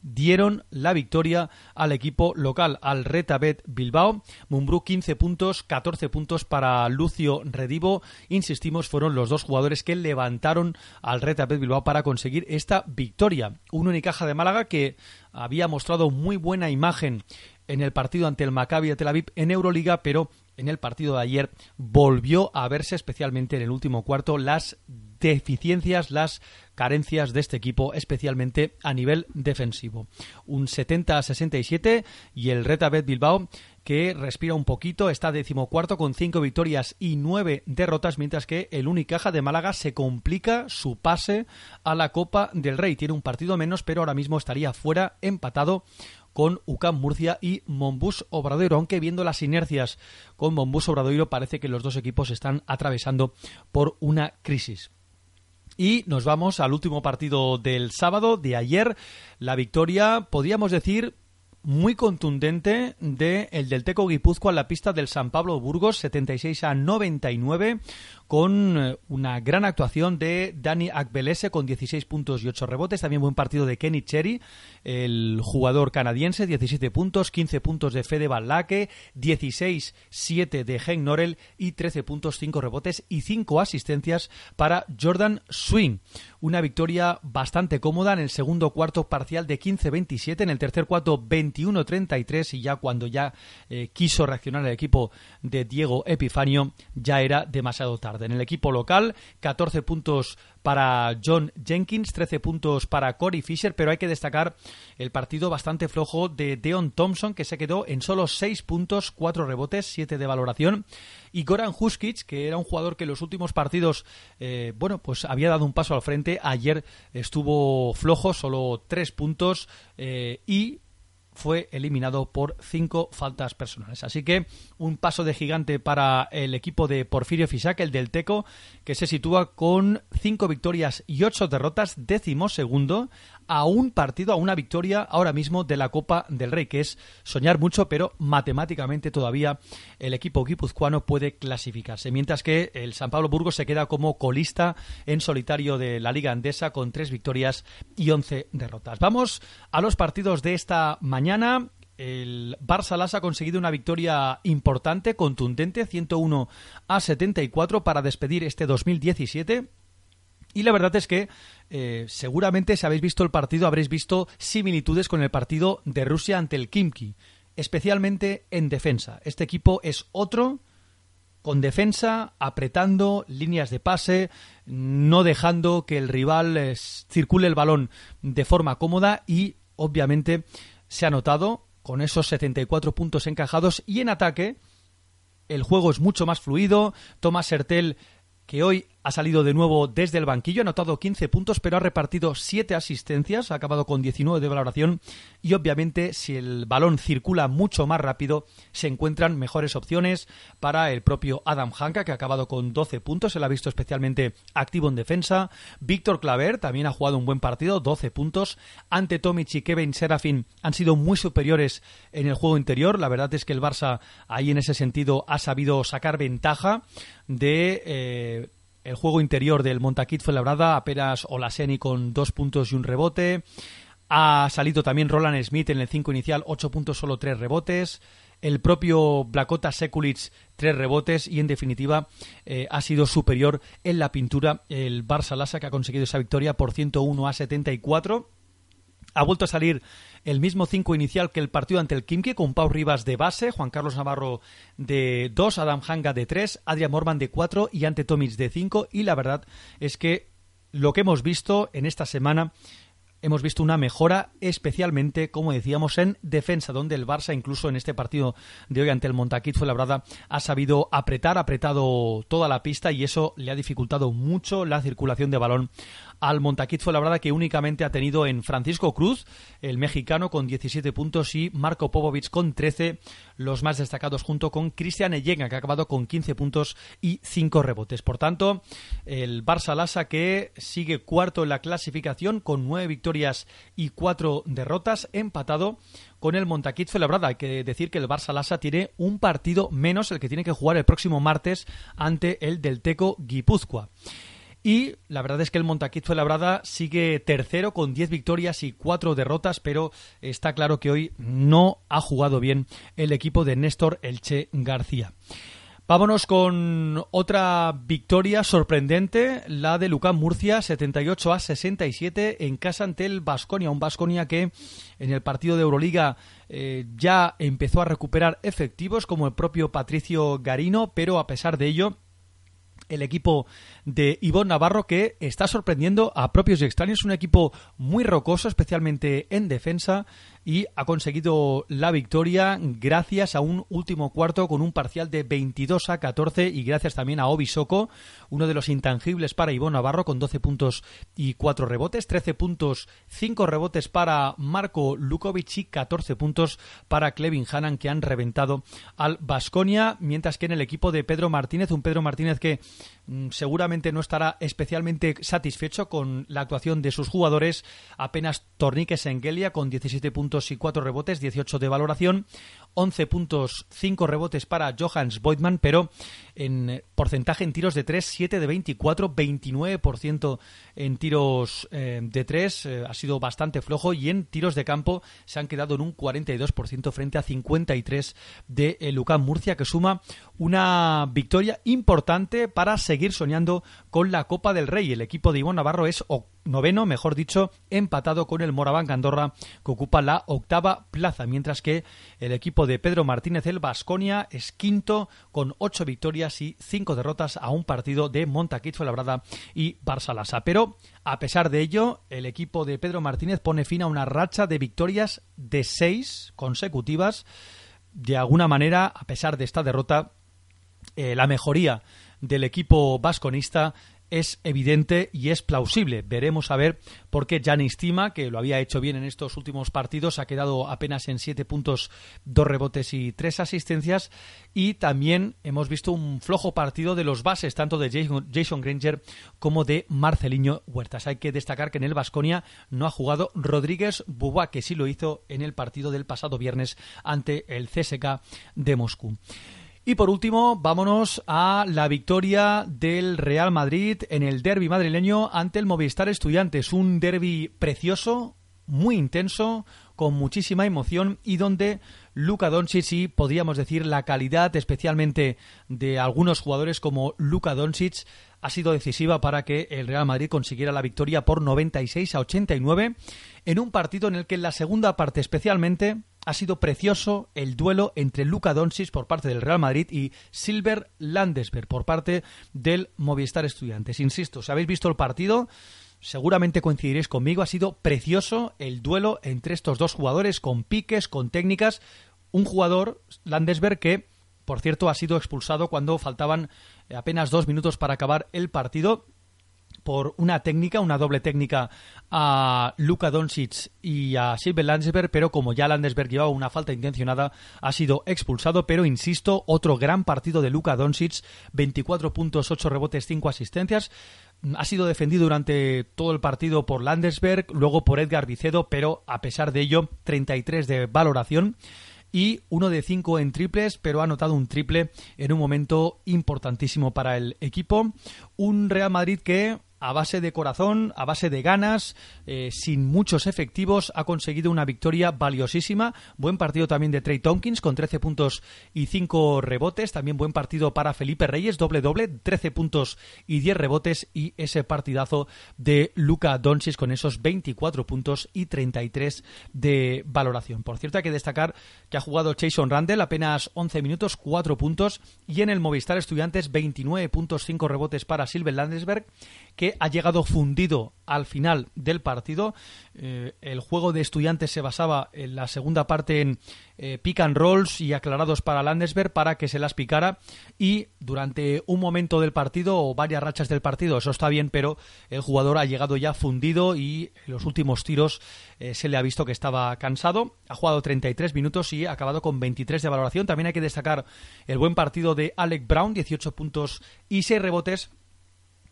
dieron la victoria al equipo local, al Retabet Bilbao. Mumbrú 15 puntos, 14 puntos para Lucio Redivo. Insistimos, fueron los dos jugadores que levantaron al Retabet Bilbao para conseguir esta victoria. Un Unicaja de Málaga que había mostrado muy buena imagen en el partido ante el Maccabi de Tel Aviv en Euroliga, pero en el partido de ayer volvió a verse especialmente en el último cuarto las deficiencias, las carencias de este equipo, especialmente a nivel defensivo. Un 70-67 y el Retabet Bilbao que respira un poquito, está decimocuarto con cinco victorias y nueve derrotas, mientras que el Unicaja de Málaga se complica su pase a la Copa del Rey. Tiene un partido menos, pero ahora mismo estaría fuera empatado con UCAM Murcia y Monbus Obradoiro, aunque viendo las inercias con Monbus Obradoiro parece que los dos equipos están atravesando por una crisis. Y nos vamos al último partido del sábado, de ayer, la victoria, podríamos decir, muy contundente de el del Teco Guipúzcoa en la pista del San Pablo Burgos 76 a 99 con eh, una gran actuación de Dani Akbelese con 16 puntos y 8 rebotes. También buen partido de Kenny Cherry, el jugador canadiense, 17 puntos, 15 puntos de Fede Balake, 16-7 de Henk Norel y 13 puntos, 5 rebotes y 5 asistencias para Jordan Swing. Una victoria bastante cómoda en el segundo cuarto parcial de 15-27, en el tercer cuarto 21-33 y ya cuando ya eh, quiso reaccionar el equipo de Diego Epifanio ya era demasiado tarde. En el equipo local 14 puntos para John Jenkins, 13 puntos para Corey Fisher, pero hay que destacar el partido bastante flojo de Deon Thompson, que se quedó en solo 6 puntos, 4 rebotes, 7 de valoración, y Goran Huskic, que era un jugador que en los últimos partidos, eh, bueno, pues había dado un paso al frente, ayer estuvo flojo, solo 3 puntos, eh, y fue eliminado por cinco faltas personales. Así que un paso de gigante para el equipo de Porfirio Fisac, el del Teco, que se sitúa con cinco victorias y ocho derrotas, décimo segundo, a un partido, a una victoria ahora mismo de la Copa del Rey, que es soñar mucho, pero matemáticamente todavía el equipo guipuzcoano puede clasificarse. Mientras que el San Pablo Burgos se queda como colista en solitario de la Liga Andesa con tres victorias y once derrotas. Vamos a los partidos de esta mañana. El Barça Las ha conseguido una victoria importante, contundente, 101 a 74 para despedir este 2017. Y la verdad es que eh, seguramente si habéis visto el partido habréis visto similitudes con el partido de Rusia ante el Kimki, especialmente en defensa. Este equipo es otro con defensa, apretando líneas de pase, no dejando que el rival eh, circule el balón de forma cómoda y obviamente se ha notado con esos 74 puntos encajados y en ataque el juego es mucho más fluido. Tomás Sertel que hoy ha salido de nuevo desde el banquillo, ha anotado 15 puntos, pero ha repartido 7 asistencias, ha acabado con 19 de valoración y obviamente si el balón circula mucho más rápido, se encuentran mejores opciones para el propio Adam Hanka, que ha acabado con 12 puntos, se lo ha visto especialmente activo en defensa. Víctor Claver también ha jugado un buen partido, 12 puntos. Ante Tomic y Kevin Serafin han sido muy superiores en el juego interior. La verdad es que el Barça ahí en ese sentido ha sabido sacar ventaja de... Eh, el juego interior del Montaquit fue labrada apenas Olaseni con dos puntos y un rebote. Ha salido también Roland Smith en el 5 inicial, 8 puntos, solo 3 rebotes. El propio Blacota Sekulic, 3 rebotes. Y en definitiva, eh, ha sido superior en la pintura el Barça Lassa, que ha conseguido esa victoria por 101 a 74. Ha vuelto a salir el mismo 5 inicial que el partido ante el Kimke, con Pau Rivas de base, Juan Carlos Navarro de 2, Adam Hanga de 3, Adrian Morman de 4 y ante Tomic de 5. Y la verdad es que lo que hemos visto en esta semana hemos visto una mejora, especialmente, como decíamos, en defensa, donde el Barça, incluso en este partido de hoy ante el Montaquit Fuenlabrada, ha sabido apretar, ha apretado toda la pista y eso le ha dificultado mucho la circulación de balón al Montaquit Fuenlabrada, que únicamente ha tenido en Francisco Cruz, el mexicano, con 17 puntos, y Marco Popovic con 13, los más destacados, junto con Cristian Eyenga, que ha acabado con 15 puntos y 5 rebotes. Por tanto, el Barça Lassa, que sigue cuarto en la clasificación, con 9 victorias y 4 derrotas, empatado con el Montaquit Fuenlabrada. Hay que decir que el Barça Lassa tiene un partido menos el que tiene que jugar el próximo martes ante el del Teco Guipúzcoa. Y la verdad es que el Montaquit Fuenlabrada sigue tercero con 10 victorias y 4 derrotas, pero está claro que hoy no ha jugado bien el equipo de Néstor Elche García. Vámonos con otra victoria sorprendente, la de Lucán Murcia, 78 a 67 en casa ante el Basconia, un Basconia que en el partido de Euroliga eh, ya empezó a recuperar efectivos como el propio Patricio Garino, pero a pesar de ello el equipo de Ivonne Navarro que está sorprendiendo a propios y extraños. Un equipo muy rocoso, especialmente en defensa, y ha conseguido la victoria gracias a un último cuarto con un parcial de 22 a 14 y gracias también a Obi Soko, uno de los intangibles para Ivonne Navarro con 12 puntos y 4 rebotes, 13 puntos, 5 rebotes para Marco Lukovic y 14 puntos para Clevin Hannan que han reventado al Basconia, mientras que en el equipo de Pedro Martínez, un Pedro Martínez que mm, seguramente no estará especialmente satisfecho con la actuación de sus jugadores, apenas Torniques Engelia con 17 puntos y 4 rebotes, 18 de valoración. 11 puntos, 5 rebotes para Johannes Boydman, pero en eh, porcentaje en tiros de 3, 7 de 24, 29% en tiros eh, de 3, eh, ha sido bastante flojo y en tiros de campo se han quedado en un 42% frente a 53 de el Lucán Murcia, que suma una victoria importante para seguir soñando con la Copa del Rey. El equipo de Ivón Navarro es noveno, mejor dicho, empatado con el Moraván Andorra, que ocupa la octava plaza, mientras que el equipo de Pedro Martínez, el Vasconia, es quinto con ocho victorias y cinco derrotas a un partido de Montaquit Fuenlabrada y Barça Lassa. Pero, a pesar de ello, el equipo de Pedro Martínez pone fin a una racha de victorias de seis consecutivas. De alguna manera, a pesar de esta derrota, eh, la mejoría del equipo vasconista es evidente y es plausible. Veremos a ver por qué Janis Tima, que lo había hecho bien en estos últimos partidos, ha quedado apenas en siete puntos, dos rebotes y tres asistencias. Y también hemos visto un flojo partido de los bases, tanto de Jason, Granger como de Marceliño Huertas. Hay que destacar que en el Vasconia no ha jugado Rodríguez Bubá, que sí lo hizo en el partido del pasado viernes ante el CSK de Moscú. Y por último, vámonos a la victoria del Real Madrid en el derby madrileño ante el Movistar Estudiantes. Un derby precioso, muy intenso, con muchísima emoción y donde Luka Doncic y podríamos decir la calidad especialmente de algunos jugadores como Luka Doncic ha sido decisiva para que el Real Madrid consiguiera la victoria por 96 a 89 en un partido en el que en la segunda parte especialmente ha sido precioso el duelo entre Luka Doncic por parte del Real Madrid y Silver Landesberg por parte del Movistar Estudiantes. Insisto, si habéis visto el partido, seguramente coincidiréis conmigo, ha sido precioso el duelo entre estos dos jugadores con piques, con técnicas. Un jugador, Landesberg, que por cierto ha sido expulsado cuando faltaban apenas dos minutos para acabar el partido por una técnica, una doble técnica a Luka Doncic y a Silver Landsberg, pero como ya Landesberg llevaba una falta intencionada, ha sido expulsado, pero insisto, otro gran partido de Luka Doncic, 24 puntos, 8 rebotes, 5 asistencias. Ha sido defendido durante todo el partido por Landesberg, luego por Edgar Vicedo, pero a pesar de ello, 33 de valoración y uno de cinco en triples, pero ha anotado un triple en un momento importantísimo para el equipo. Un Real Madrid que a base de corazón, a base de ganas, eh, sin muchos efectivos, ha conseguido una victoria valiosísima. Buen partido también de Trey Tompkins con 13 puntos y 5 rebotes. También buen partido para Felipe Reyes, doble-doble, 13 puntos y 10 rebotes. Y ese partidazo de Luka Doncic con esos 24 puntos y 33 de valoración. Por cierto, hay que destacar que ha jugado Jason Randall apenas 11 minutos, 4 puntos. Y en el Movistar Estudiantes, 29 puntos, 5 rebotes para Silver Landesberg, que ha llegado fundido al final del partido. Eh, el juego de estudiantes se basaba en la segunda parte en eh, pick and rolls y aclarados para Landesberg para que se las picara y durante un momento del partido o varias rachas del partido, eso está bien, pero el jugador ha llegado ya fundido y en los últimos tiros eh, se le ha visto que estaba cansado. Ha jugado 33 minutos y ha acabado con 23 de valoración. También hay que destacar el buen partido de Alec Brown, 18 puntos y 6 rebotes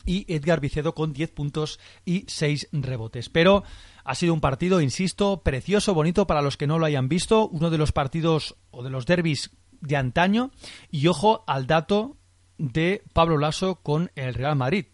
y Edgar Vicedo con 10 puntos y 6 rebotes. Pero ha sido un partido, insisto, precioso, bonito para los que no lo hayan visto, uno de los partidos o de los derbis de antaño y ojo al dato de Pablo Lasso con el Real Madrid.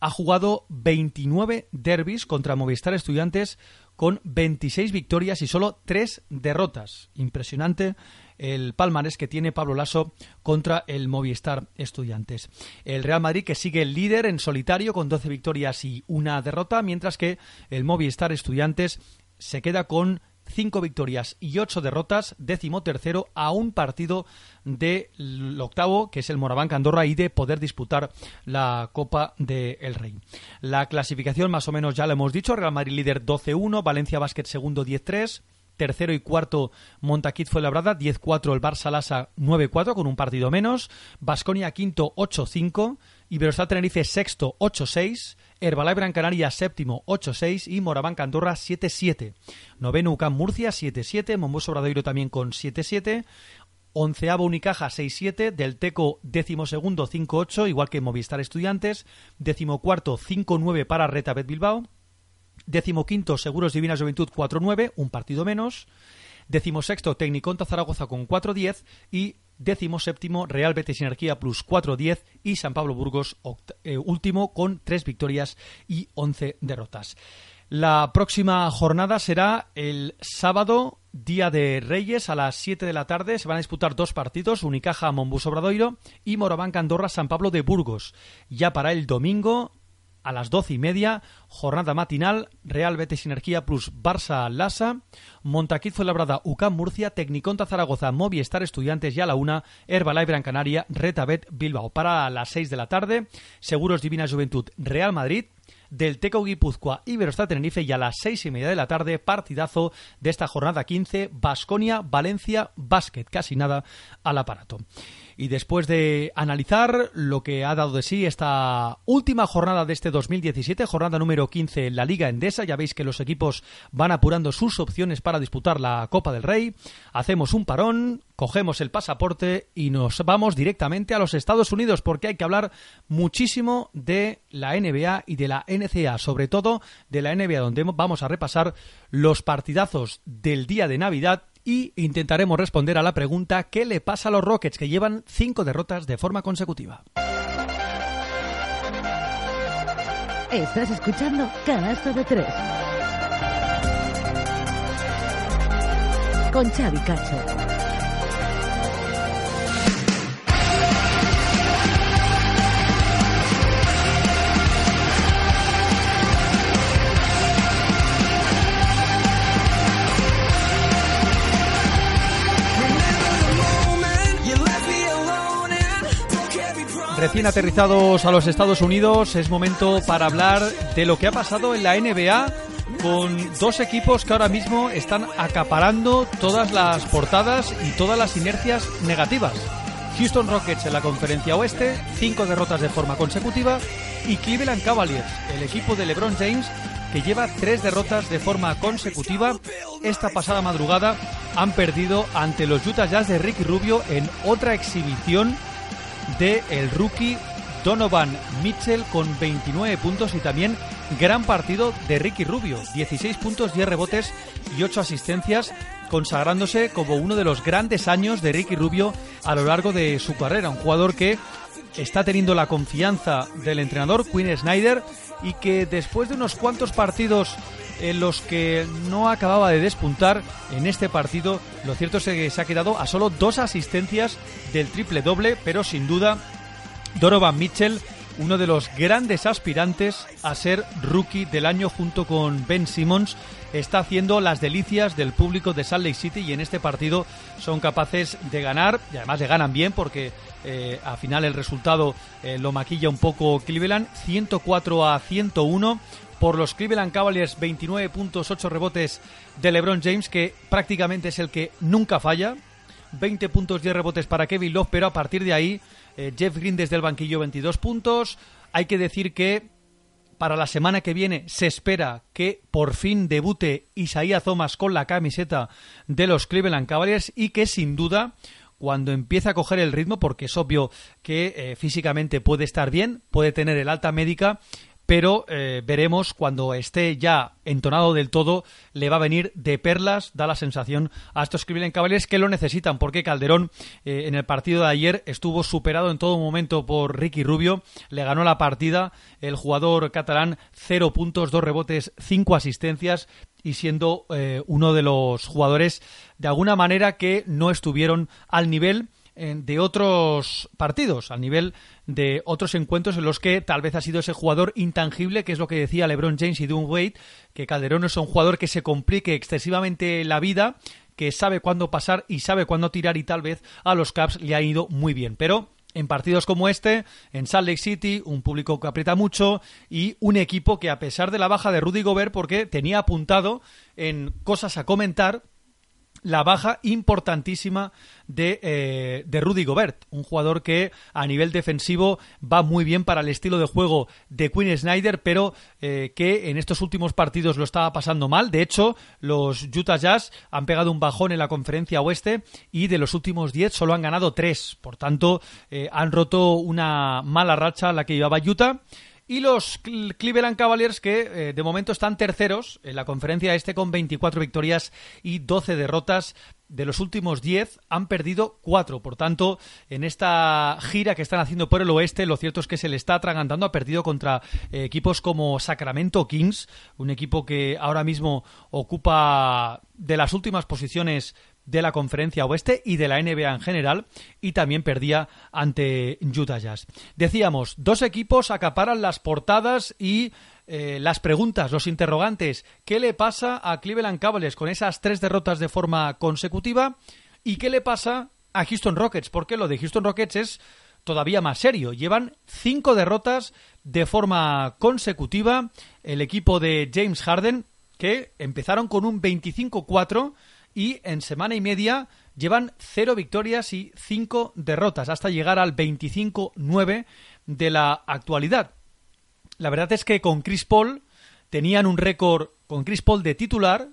Ha jugado 29 derbis contra Movistar Estudiantes con 26 victorias y solo 3 derrotas. Impresionante el palmarés que tiene Pablo Lasso contra el Movistar Estudiantes. El Real Madrid que sigue el líder en solitario con 12 victorias y una derrota, mientras que el Movistar Estudiantes se queda con cinco victorias y ocho derrotas, décimo tercero a un partido del octavo, que es el Moraván Andorra, y de poder disputar la Copa del Rey. La clasificación más o menos ya lo hemos dicho, Real Madrid líder 12-1, Valencia Basket segundo 10-3, tercero y cuarto Montaquit fue labrada, 10-4 el Barça Lasa 9-4 con un partido menos, Basconia quinto 8-5, Iberostar Tenerife sexto 8-6, Herbalife Gran Canaria séptimo 8-6 y Moraván Andorra 7-7. Noveno UCAM Murcia 7-7, Momboso Obradoiro también con 7-7. Onceavo Unicaja 6-7, del Teco décimo segundo 5-8, igual que Movistar Estudiantes, décimo cuarto 5-9 para Retabet Bilbao, décimo quinto Seguros Divina Juventud 4-9, un partido menos, decimosexto Tecniconta Zaragoza con 4-10 y decimoséptimo Real Betis Energía Plus 4-10 y San Pablo Burgos eh, último con 3 victorias y 11 derrotas. La próxima jornada será el sábado, Día de Reyes, a las 7 de la tarde. Se van a disputar dos partidos, Unicaja Monbus Obradoiro y Morabanca Andorra San Pablo de Burgos. Ya para el domingo, a las doce y media, jornada matinal, Real Betis Energía plus Barça Lasa, Montaquit Fuenlabrada, UCAM Murcia, Tecniconta Zaragoza, Movistar Estudiantes y a la una, Herbalife Gran Canaria, Retabet Bilbao. Para las seis de la tarde, Seguros Divina Juventud, Real Madrid, del Teco Guipúzcoa Iberostar Tenerife y a las seis y media de la tarde, partidazo de esta jornada 15, Basconia, Valencia, Básquet, casi nada al aparato. Y después de analizar lo que ha dado de sí esta última jornada de este 2017, jornada número 15 en la Liga Endesa, ya veis que los equipos van apurando sus opciones para disputar la Copa del Rey, hacemos un parón, cogemos el pasaporte y nos vamos directamente a los Estados Unidos porque hay que hablar muchísimo de la NBA y de la NCA, sobre todo de la NBA donde vamos a repasar los partidazos del día de Navidad y intentaremos responder a la pregunta ¿qué le pasa a los Rockets que llevan cinco derrotas de forma consecutiva? Estás escuchando Canasta de Tres. Con Xavi Cacho. Recién aterrizados a los Estados Unidos, es momento para hablar de lo que ha pasado en la NBA con dos equipos que ahora mismo están acaparando todas las portadas y todas las inercias negativas. Houston Rockets en la conferencia oeste, cinco derrotas de forma consecutiva, y Cleveland Cavaliers, el equipo de LeBron James, que lleva tres derrotas de forma consecutiva. Esta pasada madrugada han perdido ante los Utah Jazz de Ricky Rubio en otra exhibición de el rookie Donovan Mitchell con 29 puntos y también gran partido de Ricky Rubio, 16 puntos, 10 rebotes y 8 asistencias, consagrándose como uno de los grandes años de Ricky Rubio a lo largo de su carrera, un jugador que está teniendo la confianza del entrenador Quinn Snyder y que después de unos cuantos partidos en los que no acababa de despuntar en este partido, lo cierto es que se ha quedado a solo dos asistencias del triple doble, pero sin duda Donovan Mitchell, uno de los grandes aspirantes a ser rookie del año junto con Ben Simmons, está haciendo las delicias del público de Salt Lake City y en este partido son capaces de ganar y además le ganan bien porque eh, al final el resultado eh, lo maquilla un poco Cleveland 104 a 101 por los Cleveland Cavaliers 29 puntos 8 rebotes de LeBron James que prácticamente es el que nunca falla. 20 puntos 10 rebotes para Kevin Love pero a partir de ahí eh, Jeff Green desde el banquillo 22 puntos. Hay que decir que para la semana que viene se espera que por fin debute Isaiah Thomas con la camiseta de los Cleveland Cavaliers y que sin duda cuando empiece a coger el ritmo, porque es obvio que eh, físicamente puede estar bien, puede tener el alta médica, pero eh, veremos cuando esté ya entonado del todo, le va a venir de perlas, da la sensación a estos Cleveland Cavaliers que lo necesitan, porque Calderón eh, en el partido de ayer estuvo superado en todo momento por Ricky Rubio, le ganó la partida el jugador catalán, cero puntos, dos rebotes, cinco asistencias, y siendo eh, uno de los jugadores de alguna manera que no estuvieron al nivel de otros partidos, al nivel de otros encuentros en los que tal vez ha sido ese jugador intangible, que es lo que decía LeBron James y Dwayne Wade, que Calderón es un jugador que se complique excesivamente la vida, que sabe cuándo pasar y sabe cuándo tirar y tal vez a los Caps le ha ido muy bien, pero en partidos como este, en Salt Lake City, un público que aprieta mucho y un equipo que a pesar de la baja de Rudy Gobert, porque tenía apuntado en cosas a comentar, la baja importantísima de, eh, de, Rudy Gobert, un jugador que a nivel defensivo va muy bien para el estilo de juego de Quinn Snyder, pero eh, que en estos últimos partidos lo estaba pasando mal. De hecho, los Utah Jazz han pegado un bajón en la conferencia oeste y de los últimos 10 solo han ganado 3. Por tanto, eh, han roto una mala racha la que llevaba Utah. Y los Cl- Cleveland Cavaliers que eh, de momento están terceros en la conferencia este con 24 victorias y 12 derrotas. De los últimos 10 han perdido 4. Por tanto, en esta gira que están haciendo por el oeste, lo cierto es que se le está atragantando. Ha perdido contra eh, equipos como Sacramento Kings, un equipo que ahora mismo ocupa de las últimas posiciones de la conferencia oeste y de la NBA en general y también perdía ante Utah Jazz. Decíamos, dos equipos acaparan las portadas y eh, las preguntas, los interrogantes. ¿Qué le pasa a Cleveland Cavaliers con esas tres derrotas de forma consecutiva? ¿Y qué le pasa a Houston Rockets? Porque lo de Houston Rockets es todavía más serio. Llevan cinco derrotas de forma consecutiva. El equipo de James Harden, que empezaron con un 25-4 y en semana y media llevan cero victorias y cinco derrotas hasta llegar al 25-9 de la actualidad. La verdad es que con Chris Paul tenían un récord con Chris Paul de titular.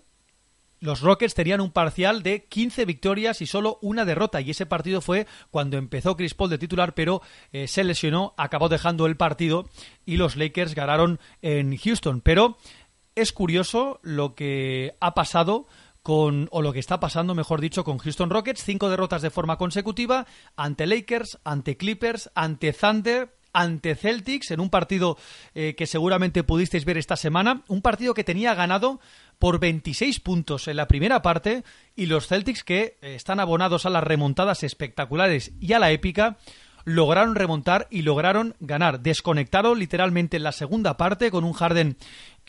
Los Rockets tenían un parcial de 15 victorias y solo una derrota. Y ese partido fue cuando empezó Chris Paul de titular, pero eh, se lesionó, acabó dejando el partido y los Lakers ganaron en Houston. Pero es curioso lo que ha pasado con, o lo que está pasando, mejor dicho, con Houston Rockets. Cinco derrotas de forma consecutiva ante Lakers, ante Clippers, ante Thunder, ante Celtics, en un partido eh, que seguramente pudisteis ver esta semana. Un partido que tenía ganado por 26 puntos en la primera parte y los Celtics que eh, están abonados a las remontadas espectaculares y a la épica lograron remontar y lograron ganar. Desconectaron literalmente en la segunda parte con un Harden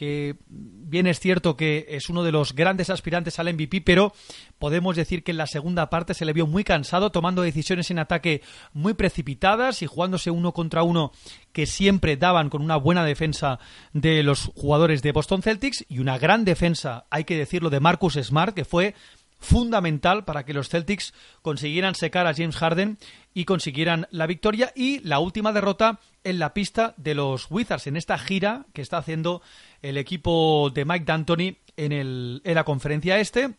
que bien es cierto que es uno de los grandes aspirantes al MVP, pero podemos decir que en la segunda parte se le vio muy cansado, tomando decisiones en ataque muy precipitadas y jugándose uno contra uno que siempre daban con una buena defensa de los jugadores de Boston Celtics y una gran defensa, hay que decirlo, de Marcus Smart, que fue fundamental para que los Celtics consiguieran secar a James Harden y consiguieran la victoria y la última derrota en la pista de los Wizards en esta gira que está haciendo el equipo de Mike D'Antoni en, el, en la conferencia este.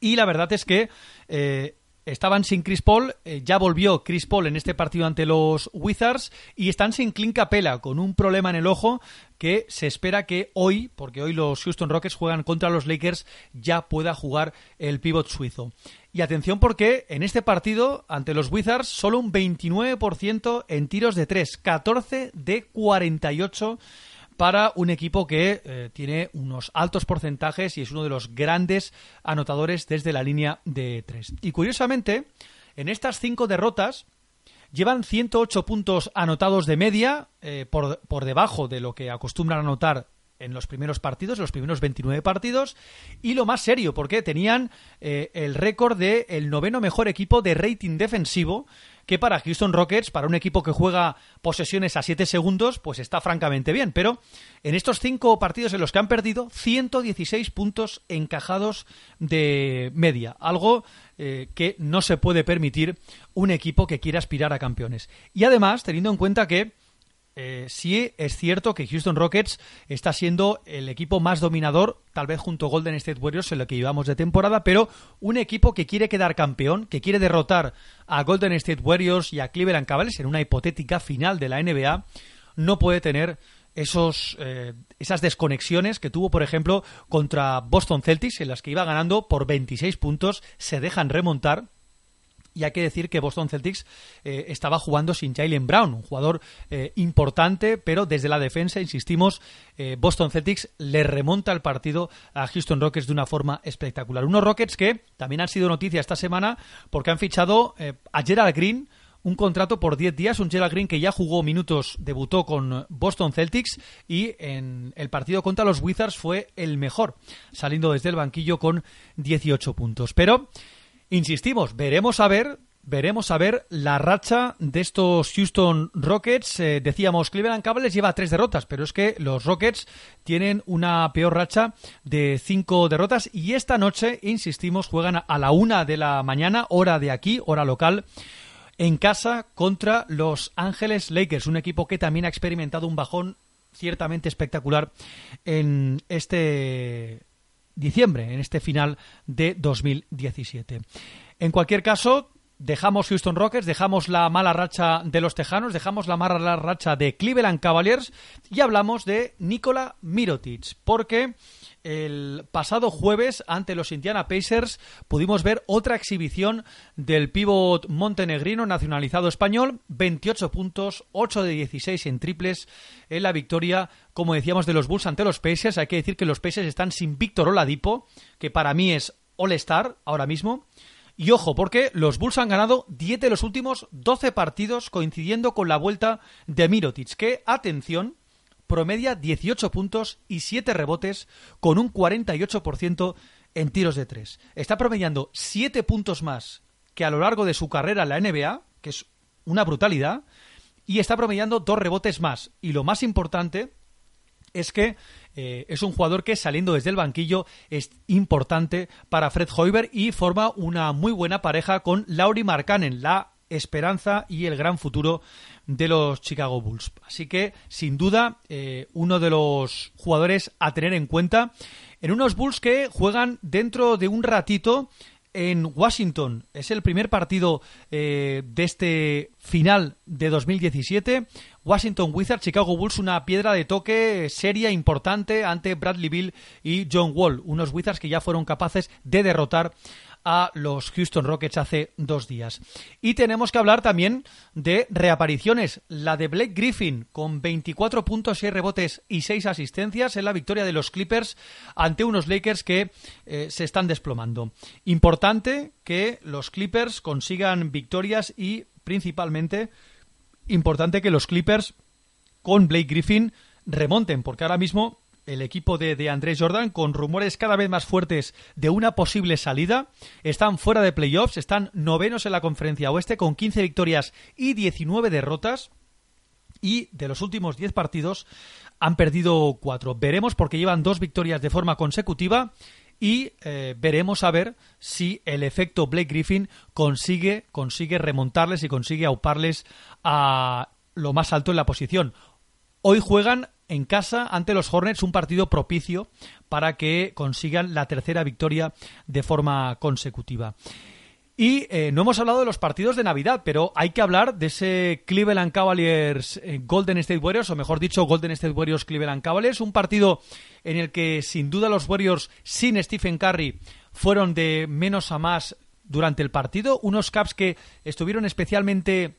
Y la verdad es que eh, estaban sin Chris Paul, eh, ya volvió Chris Paul en este partido ante los Wizards y están sin Clint Capella con un problema en el ojo que se espera que hoy, porque hoy los Houston Rockets juegan contra los Lakers, ya pueda jugar el pivot suizo. Y atención porque en este partido ante los Wizards solo un 29% en tiros de 3, 14 de 48 para un equipo que eh, tiene unos altos porcentajes y es uno de los grandes anotadores desde la línea de tres. Y curiosamente, en estas cinco derrotas llevan 108 puntos anotados de media, eh, por, por debajo de lo que acostumbran anotar en los primeros partidos, los primeros 29 partidos, y lo más serio, porque tenían eh, el récord de el noveno mejor equipo de rating defensivo, que para Houston Rockets, para un equipo que juega posesiones a 7 segundos, pues está francamente bien. Pero en estos cinco partidos en los que han perdido, 116 puntos encajados de media. Algo eh, que no se puede permitir un equipo que quiera aspirar a campeones. Y además, teniendo en cuenta que eh, sí es cierto que Houston Rockets está siendo el equipo más dominador, tal vez junto a Golden State Warriors en lo que llevamos de temporada, pero un equipo que quiere quedar campeón, que quiere derrotar a Golden State Warriors y a Cleveland Cavaliers en una hipotética final de la NBA, no puede tener esos, eh, esas desconexiones que tuvo, por ejemplo, contra Boston Celtics, en las que iba ganando por 26 puntos, se dejan remontar y hay que decir que Boston Celtics eh, estaba jugando sin Jalen Brown, un jugador eh, importante, pero desde la defensa, insistimos, eh, Boston Celtics le remonta el partido a Houston Rockets de una forma espectacular. Unos Rockets que también han sido noticia esta semana porque han fichado a Gerald Green, un contrato por 10 días, un Gerald Green que ya jugó minutos, debutó con Boston Celtics y en el partido contra los Wizards fue el mejor, saliendo desde el banquillo con 18 puntos. Pero Insistimos, veremos a ver, veremos a ver la racha de estos Houston Rockets. Eh, decíamos, Cleveland Cavaliers lleva tres derrotas, pero es que los Rockets tienen una peor racha de cinco derrotas y esta noche, insistimos, juegan a la una de la mañana, hora de aquí, hora local en casa contra los Ángeles Lakers, un equipo que también ha experimentado un bajón ciertamente espectacular en este diciembre, en este final de 2017. En cualquier caso, dejamos Houston Rockets, dejamos la mala racha de los Tejanos, dejamos la mala racha de Cleveland Cavaliers y hablamos de Nikola Mirotic, porque el pasado jueves ante los Indiana Pacers pudimos ver otra exhibición del pívot montenegrino nacionalizado español, 28 puntos, 8 de 16 en triples en la victoria, como decíamos, de los Bulls ante los Pacers. Hay que decir que los Pacers están sin Víctor Oladipo, que para mí es All-Star ahora mismo. Y ojo, porque los Bulls han ganado 10 de los últimos 12 partidos coincidiendo con la vuelta de Mirotic, que, atención, promedia 18 puntos y 7 rebotes con un 48% en tiros de 3. Está promediando 7 puntos más que a lo largo de su carrera en la NBA, que es una brutalidad, y está promediando 2 rebotes más. Y lo más importante es que eh, es un jugador que saliendo desde el banquillo es importante para Fred Hoiber y forma una muy buena pareja con Lauri Markkanen, la esperanza y el gran futuro de los Chicago Bulls. Así que, sin duda, eh, uno de los jugadores a tener en cuenta en unos Bulls que juegan dentro de un ratito en Washington. Es el primer partido eh, de este final de 2017. Washington Wizards, Chicago Bulls, una piedra de toque seria, importante ante Bradley Bill y John Wall. Unos Wizards que ya fueron capaces de derrotar a los Houston Rockets hace dos días. Y tenemos que hablar también de reapariciones. La de Blake Griffin con 24 puntos, 6 rebotes y 6 asistencias en la victoria de los Clippers ante unos Lakers que eh, se están desplomando. Importante que los Clippers consigan victorias y principalmente importante que los Clippers con Blake Griffin remonten, porque ahora mismo el equipo de, de, Andrés Jordan, con rumores cada vez más fuertes de una posible salida. Están fuera de playoffs, están novenos en la conferencia oeste con 15 victorias y 19 derrotas. Y de los últimos 10 partidos han perdido 4. Veremos porque llevan dos victorias de forma consecutiva y eh, veremos a ver si el efecto Blake Griffin consigue, consigue remontarles y consigue auparles a lo más alto en la posición. Hoy juegan en casa ante los Hornets un partido propicio para que consigan la tercera victoria de forma consecutiva. Y eh, no hemos hablado de los partidos de Navidad, pero hay que hablar de ese Cleveland Cavaliers eh, Golden State Warriors, o mejor dicho, Golden State Warriors Cleveland Cavaliers, un partido en el que sin duda los Warriors sin Stephen Curry fueron de menos a más durante el partido, unos Caps que estuvieron especialmente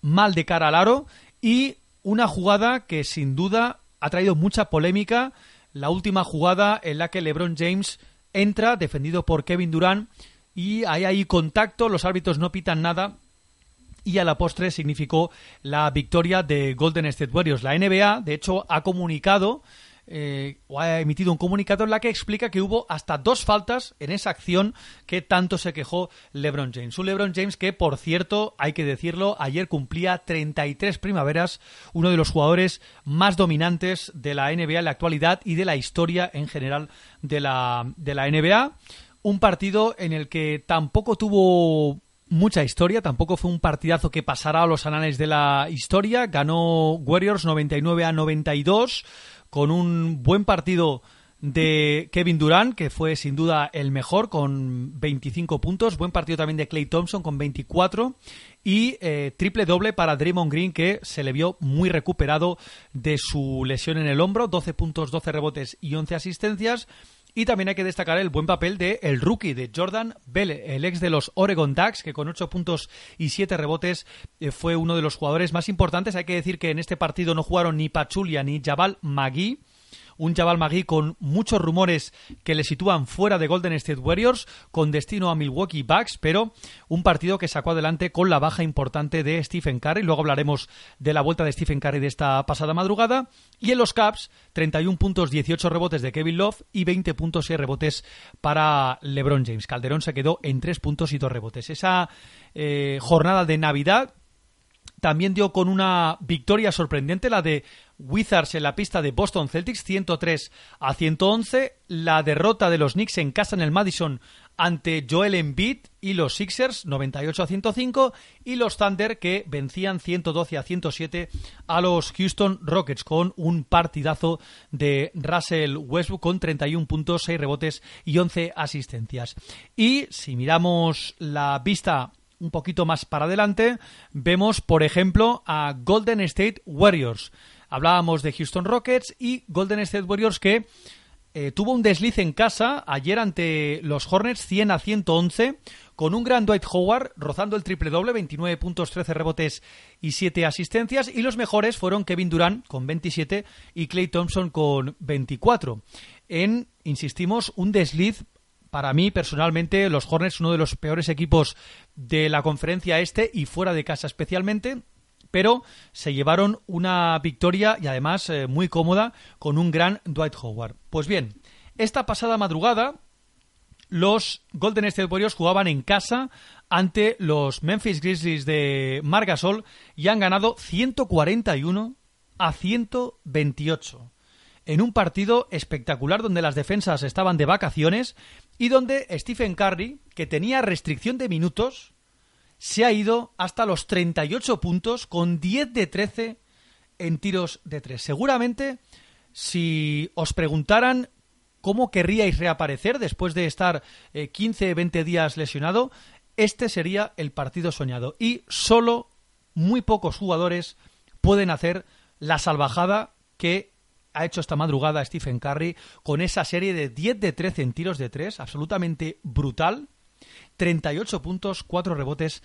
mal de cara al aro y una jugada que sin duda ha traído mucha polémica, la última jugada en la que LeBron James entra defendido por Kevin Durant y hay ahí contacto, los árbitros no pitan nada y a la postre significó la victoria de Golden State Warriors. La NBA, de hecho, ha comunicado eh, ha emitido un comunicado en la que explica que hubo hasta dos faltas en esa acción que tanto se quejó LeBron James. Un LeBron James que, por cierto, hay que decirlo, ayer cumplía 33 primaveras, uno de los jugadores más dominantes de la NBA en la actualidad y de la historia en general de la, de la NBA. Un partido en el que tampoco tuvo mucha historia, tampoco fue un partidazo que pasará a los anales de la historia. Ganó Warriors 99 a 92 con un buen partido de Kevin Durant, que fue sin duda el mejor, con 25 puntos. Buen partido también de Clay Thompson, con 24. Y eh, triple doble para Draymond Green, que se le vio muy recuperado de su lesión en el hombro. 12 puntos, 12 rebotes y 11 asistencias. Y también hay que destacar el buen papel de el rookie de Jordan Bell, el ex de los Oregon Ducks, que con 8 puntos y 7 rebotes eh, fue uno de los jugadores más importantes. Hay que decir que en este partido no jugaron ni Pachulia ni Jabal Magui un Jabal Magui con muchos rumores que le sitúan fuera de Golden State Warriors con destino a Milwaukee Bucks, pero un partido que sacó adelante con la baja importante de Stephen Curry. Luego hablaremos de la vuelta de Stephen Curry de esta pasada madrugada. Y en los Caps, 31 puntos, 18 rebotes de Kevin Love y 20 puntos y rebotes para LeBron James. Calderón se quedó en 3 puntos y 2 rebotes. Esa eh, jornada de Navidad también dio con una victoria sorprendente, la de Wizards en la pista de Boston Celtics, 103 a 111. La derrota de los Knicks en casa en el Madison ante Joel Embiid y los Sixers, 98 a 105. Y los Thunder que vencían 112 a 107 a los Houston Rockets con un partidazo de Russell Westbrook con 31 puntos, 6 rebotes y 11 asistencias. Y si miramos la vista un poquito más para adelante, vemos, por ejemplo, a Golden State Warriors. Hablábamos de Houston Rockets y Golden State Warriors que eh, tuvo un desliz en casa ayer ante los Hornets 100 a 111 con un gran Dwight Howard rozando el triple doble, 29 puntos, 13 rebotes y 7 asistencias y los mejores fueron Kevin Durant con 27 y Clay Thompson con 24. En, insistimos, un desliz para mí, personalmente, los Hornets, uno de los peores equipos de la conferencia este y fuera de casa especialmente, pero se llevaron una victoria y además eh, muy cómoda con un gran Dwight Howard. Pues bien, esta pasada madrugada los Golden State Warriors jugaban en casa ante los Memphis Grizzlies de Margasol y han ganado 141 a 128 en un partido espectacular donde las defensas estaban de vacaciones y donde Stephen Curry, que tenía restricción de minutos, se ha ido hasta los 38 puntos con 10 de 13 en tiros de 3. Seguramente, si os preguntaran cómo querríais reaparecer después de estar 15, 20 días lesionado, este sería el partido soñado. Y solo muy pocos jugadores pueden hacer la salvajada que ha hecho esta madrugada Stephen Curry con esa serie de 10 de 13 en tiros de 3, absolutamente brutal. 38 puntos, 4 rebotes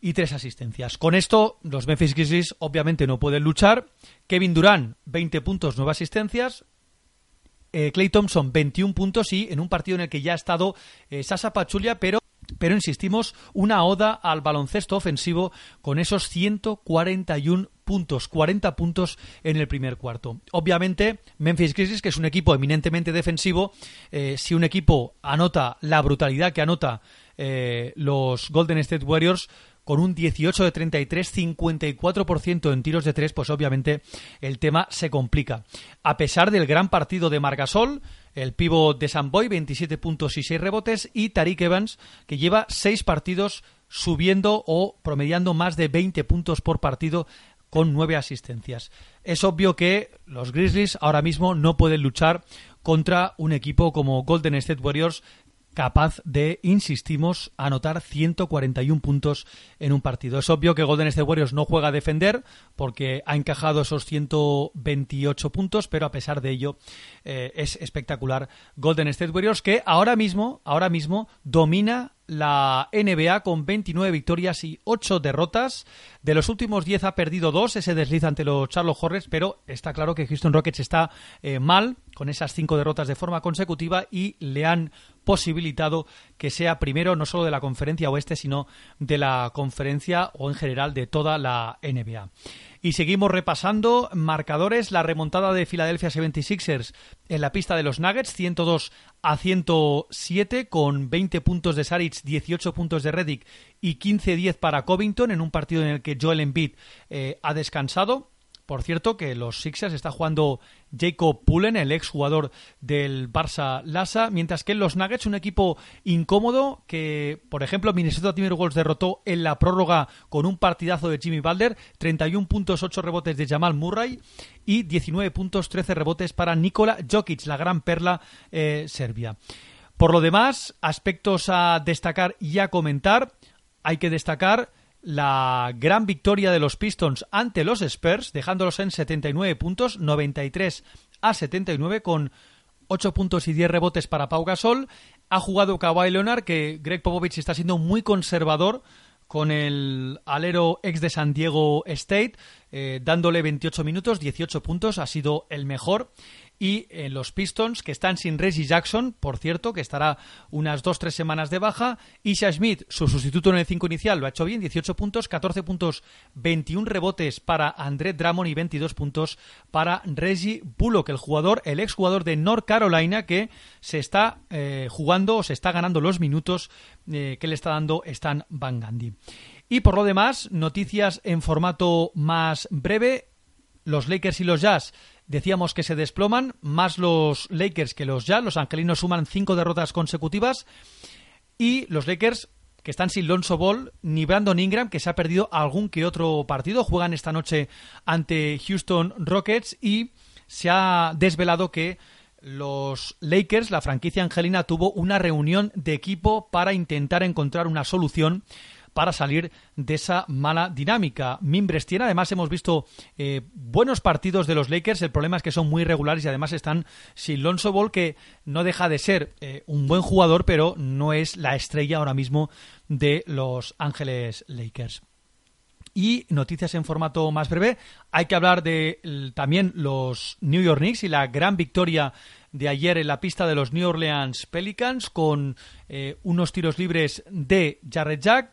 y 3 asistencias. Con esto, los Memphis Grizzlies obviamente no pueden luchar. Kevin Durant, 20 puntos, 9 asistencias. Eh, Clay Thompson, 21 puntos y en un partido en el que ya ha estado eh, Sasa Pachulia, pero pero insistimos, una oda al baloncesto ofensivo con esos 141 puntos, 40 puntos en el primer cuarto. Obviamente, Memphis Grizzlies, que es un equipo eminentemente defensivo, eh, si un equipo anota la brutalidad que anota eh, los Golden State Warriors, con un 18 de 33, 54% en tiros de 3, pues obviamente el tema se complica. A pesar del gran partido de Margasol, el pívot de Samboy, 27 puntos y 6 rebotes, y Tariq Evans, que lleva 6 partidos subiendo o promediando más de 20 puntos por partido con 9 asistencias. Es obvio que los Grizzlies ahora mismo no pueden luchar contra un equipo como Golden State Warriors capaz de, insistimos, anotar 141 puntos en un partido. Es obvio que Golden State Warriors no juega a defender porque ha encajado esos 128 puntos, pero a pesar de ello eh, es espectacular Golden State Warriors que ahora mismo, ahora mismo domina la NBA con 29 victorias y 8 derrotas. De los últimos 10 ha perdido 2, ese desliz ante los Charlotte Hornets, pero está claro que Houston Rockets está eh, mal con esas 5 derrotas de forma consecutiva y le han posibilitado que sea primero no solo de la conferencia oeste, sino de la conferencia o en general de toda la NBA. Y seguimos repasando marcadores. La remontada de Philadelphia 76ers en la pista de los Nuggets, 102 a 107, con 20 puntos de Saric, 18 puntos de Reddick y 15-10 para Covington, en un partido en el que Joel Embiid eh, ha descansado. Por cierto, que los Sixers está jugando Jacob Pullen, el ex jugador del Barça Lassa, mientras que los Nuggets, un equipo incómodo que, por ejemplo, Minnesota Timberwolves derrotó en la prórroga con un partidazo de Jimmy Butler, 31 puntos, 8 rebotes de Jamal Murray y 19 puntos, 13 rebotes para Nikola Jokic, la gran perla eh, serbia. Por lo demás, aspectos a destacar y a comentar, hay que destacar la gran victoria de los Pistons ante los Spurs, dejándolos en 79 puntos, 93 a 79 con 8 puntos y 10 rebotes para Pau Gasol. Ha jugado Kawhi Leonard, que Greg Popovich está siendo muy conservador con el alero ex de San Diego State, eh, dándole 28 minutos, 18 puntos, ha sido el mejor y en los Pistons, que están sin Reggie Jackson, por cierto, que estará unas 2-3 semanas de baja. Isha Smith, su sustituto en el 5 inicial, lo ha hecho bien, 18 puntos, 14 puntos, 21 rebotes para André Drummond y 22 puntos para Reggie Bullock, el jugador, el exjugador de North Carolina, que se está eh, jugando o se está ganando los minutos eh, que le está dando Stan Van Gundy. Y por lo demás, noticias en formato más breve. Los Lakers y los Jazz decíamos que se desploman, más los Lakers que los Jazz. Los angelinos suman cinco derrotas consecutivas. Y los Lakers, que están sin Lonzo Ball, ni Brandon Ingram, que se ha perdido algún que otro partido, juegan esta noche ante Houston Rockets y se ha desvelado que los Lakers, la franquicia angelina, tuvo una reunión de equipo para intentar encontrar una solución para salir de esa mala dinámica. Mimbres tiene, además hemos visto eh, buenos partidos de los Lakers, el problema es que son muy regulares y además están sin Lonzo Ball, que no deja de ser eh, un buen jugador, pero no es la estrella ahora mismo de los Ángeles Lakers. Y noticias en formato más breve. Hay que hablar de también los New York Knicks y la gran victoria de ayer en la pista de los New Orleans Pelicans con eh, unos tiros libres de Jarrett Jack.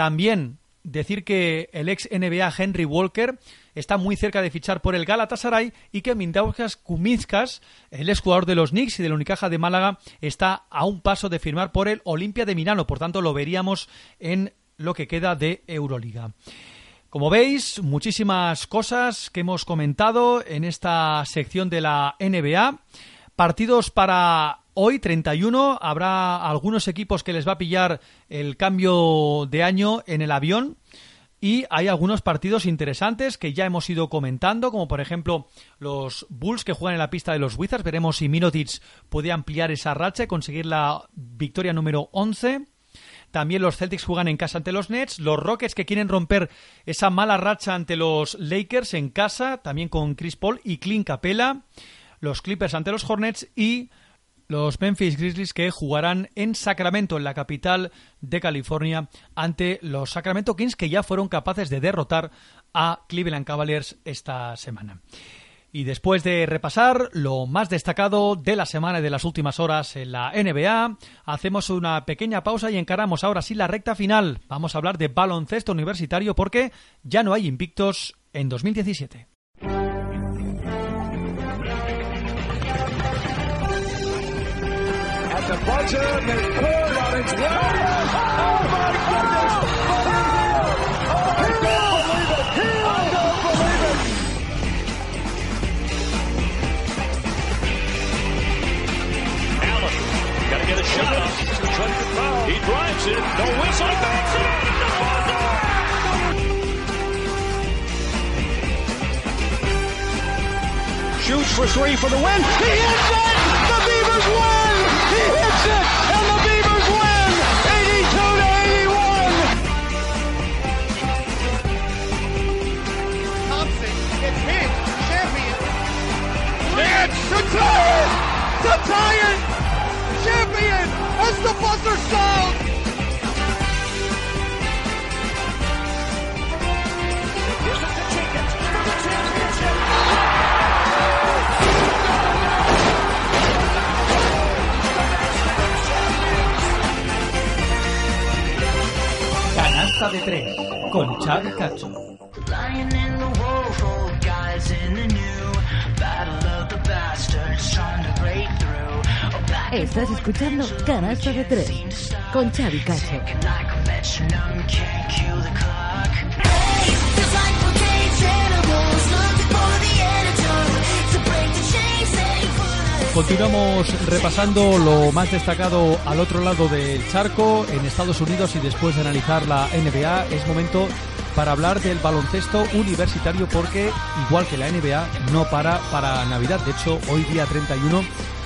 También decir que el ex NBA Henry Walker está muy cerca de fichar por el Galatasaray y que Mindauskas Kuminskas, el ex jugador de los Knicks y del Unicaja de Málaga, está a un paso de firmar por el Olimpia de Milano. Por tanto, lo veríamos en lo que queda de Euroliga. Como veis, muchísimas cosas que hemos comentado en esta sección de la NBA. Partidos para hoy, 31. Habrá algunos equipos que les va a pillar el cambio de año en el avión. Y hay algunos partidos interesantes que ya hemos ido comentando, como por ejemplo los Bulls que juegan en la pista de los Wizards. Veremos si Minotic puede ampliar esa racha y conseguir la victoria número 11. También los Celtics juegan en casa ante los Nets. Los Rockets que quieren romper esa mala racha ante los Lakers en casa, también con Chris Paul y Clint Capella. Los Clippers ante los Hornets y los Memphis Grizzlies que jugarán en Sacramento, en la capital de California, ante los Sacramento Kings que ya fueron capaces de derrotar a Cleveland Cavaliers esta semana. Y después de repasar lo más destacado de la semana y de las últimas horas en la NBA, hacemos una pequeña pausa y encaramos ahora sí la recta final. Vamos a hablar de baloncesto universitario porque ya no hay invictos en 2017. The buzzer, and there's Ford on its way. Oh, my goodness! Oh, I don't believe it! I don't believe it! Allen, got to get a shot. He drives it. No whistle. Banks it in. The buzzer. Shoots for three for the win. He hits it! The Beavers win! He hits it! And the Beavers win! 82 to 81! Thompson gets his champion. It's to tie it! To tie it! Champion as the buzzer sounds! To break through. Oh, back and Estás escuchando Canasta de Tres con Xavi Cacho. Continuamos repasando lo más destacado al otro lado del charco en Estados Unidos y después de analizar la NBA es momento para hablar del baloncesto universitario porque igual que la NBA no para para Navidad. De hecho, hoy día 31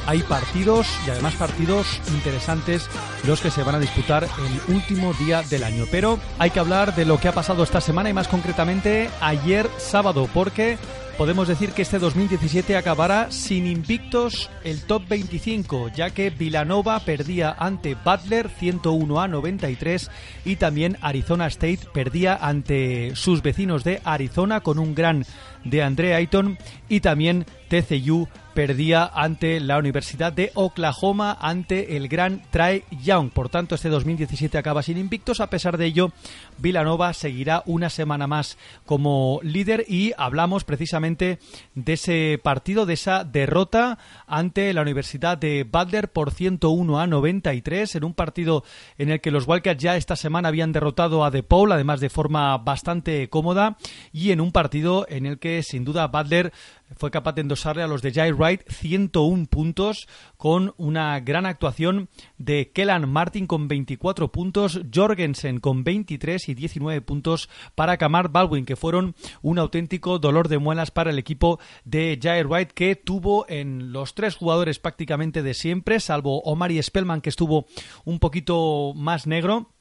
hay partidos y además partidos interesantes los que se van a disputar el último día del año. Pero hay que hablar de lo que ha pasado esta semana y más concretamente ayer sábado porque podemos decir que este 2017 acabará sin invictos el top 25, ya que Villanova perdía ante Butler 101 a 93 y también Arizona State perdía ante sus vecinos de Arizona con un gran de Andre Ayton y también TCU perdía ante la Universidad de Oklahoma ante el gran Trae Young. Por tanto, este 2017 acaba sin invictos. A pesar de ello, Villanova seguirá una semana más como líder y hablamos precisamente de ese partido, de esa derrota ante la Universidad de Butler por 101 a 93 en un partido en el que los Wildcats ya esta semana habían derrotado a DePaul, además de forma bastante cómoda y en un partido en el que sin duda Butler fue capaz de endosarle a los de Jai Wright 101 puntos con una gran actuación de Kellan Martin con 24 puntos, Jorgensen con 23 y 19 puntos para Kamar Baldwin, que fueron un auténtico dolor de muelas para el equipo de Jai Wright, que tuvo en los tres jugadores prácticamente de siempre, salvo Omar y Spellman, que estuvo un poquito más negro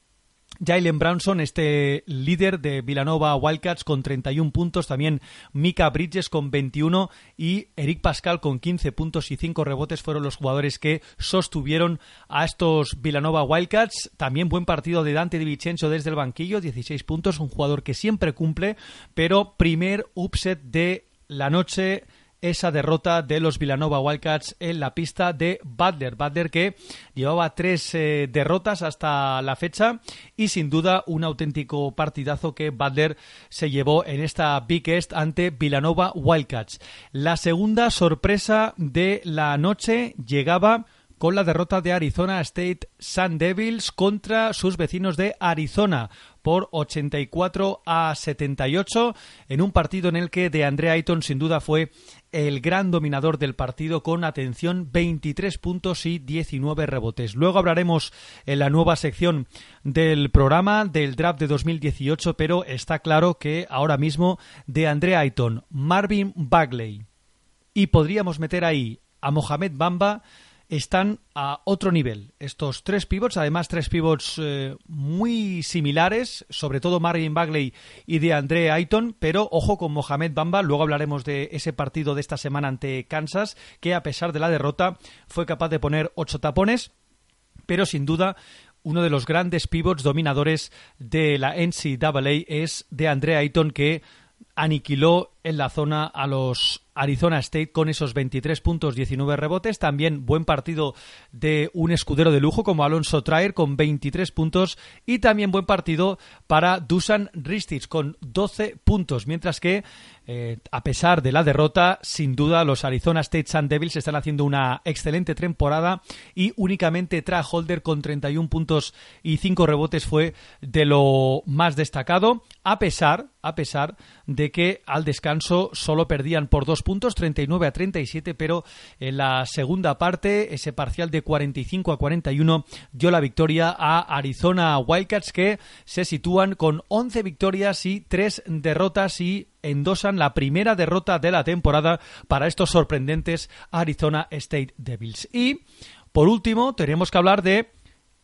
Jalen Brownson, este líder de Villanova Wildcats con 31 puntos, también Mika Bridges con 21 y Eric Pascal con 15 puntos y 5 rebotes fueron los jugadores que sostuvieron a estos Villanova Wildcats. También buen partido de Dante Di Vincenzo desde el banquillo, 16 puntos, un jugador que siempre cumple, pero primer upset de la noche esa derrota de los Villanova Wildcats en la pista de Butler. Butler que llevaba tres eh, derrotas hasta la fecha y sin duda un auténtico partidazo que Butler se llevó en esta Big East ante Villanova Wildcats. La segunda sorpresa de la noche llegaba con la derrota de Arizona State Sun Devils contra sus vecinos de Arizona por 84 a 78 en un partido en el que de Andre Ayton sin duda fue el gran dominador del partido con atención 23 puntos y 19 rebotes. Luego hablaremos en la nueva sección del programa del draft de 2018, pero está claro que ahora mismo de Andre Ayton, Marvin Bagley y podríamos meter ahí a Mohamed Bamba están a otro nivel. Estos tres pivots, además tres pivots eh, muy similares, sobre todo Marvin Bagley y de André Ayton, pero ojo con Mohamed Bamba, luego hablaremos de ese partido de esta semana ante Kansas, que a pesar de la derrota fue capaz de poner ocho tapones, pero sin duda uno de los grandes pivots dominadores de la NCAA es de André Ayton, que aniquiló en la zona a los Arizona State con esos 23 puntos, 19 rebotes. También buen partido de un escudero de lujo como Alonso Traer con 23 puntos. Y también buen partido para Dusan Ristic con 12 puntos. Mientras que, eh, a pesar de la derrota, sin duda los Arizona State Sun Devils están haciendo una excelente temporada. Y únicamente Tra Holder con 31 puntos y 5 rebotes fue de lo más destacado. A pesar, a pesar de que al descanso solo perdían por dos puntos, 39 a 37, pero en la segunda parte, ese parcial de 45 a 41 dio la victoria a Arizona Wildcats que se sitúan con 11 victorias y 3 derrotas y endosan la primera derrota de la temporada para estos sorprendentes Arizona State Devils. Y por último, tenemos que hablar de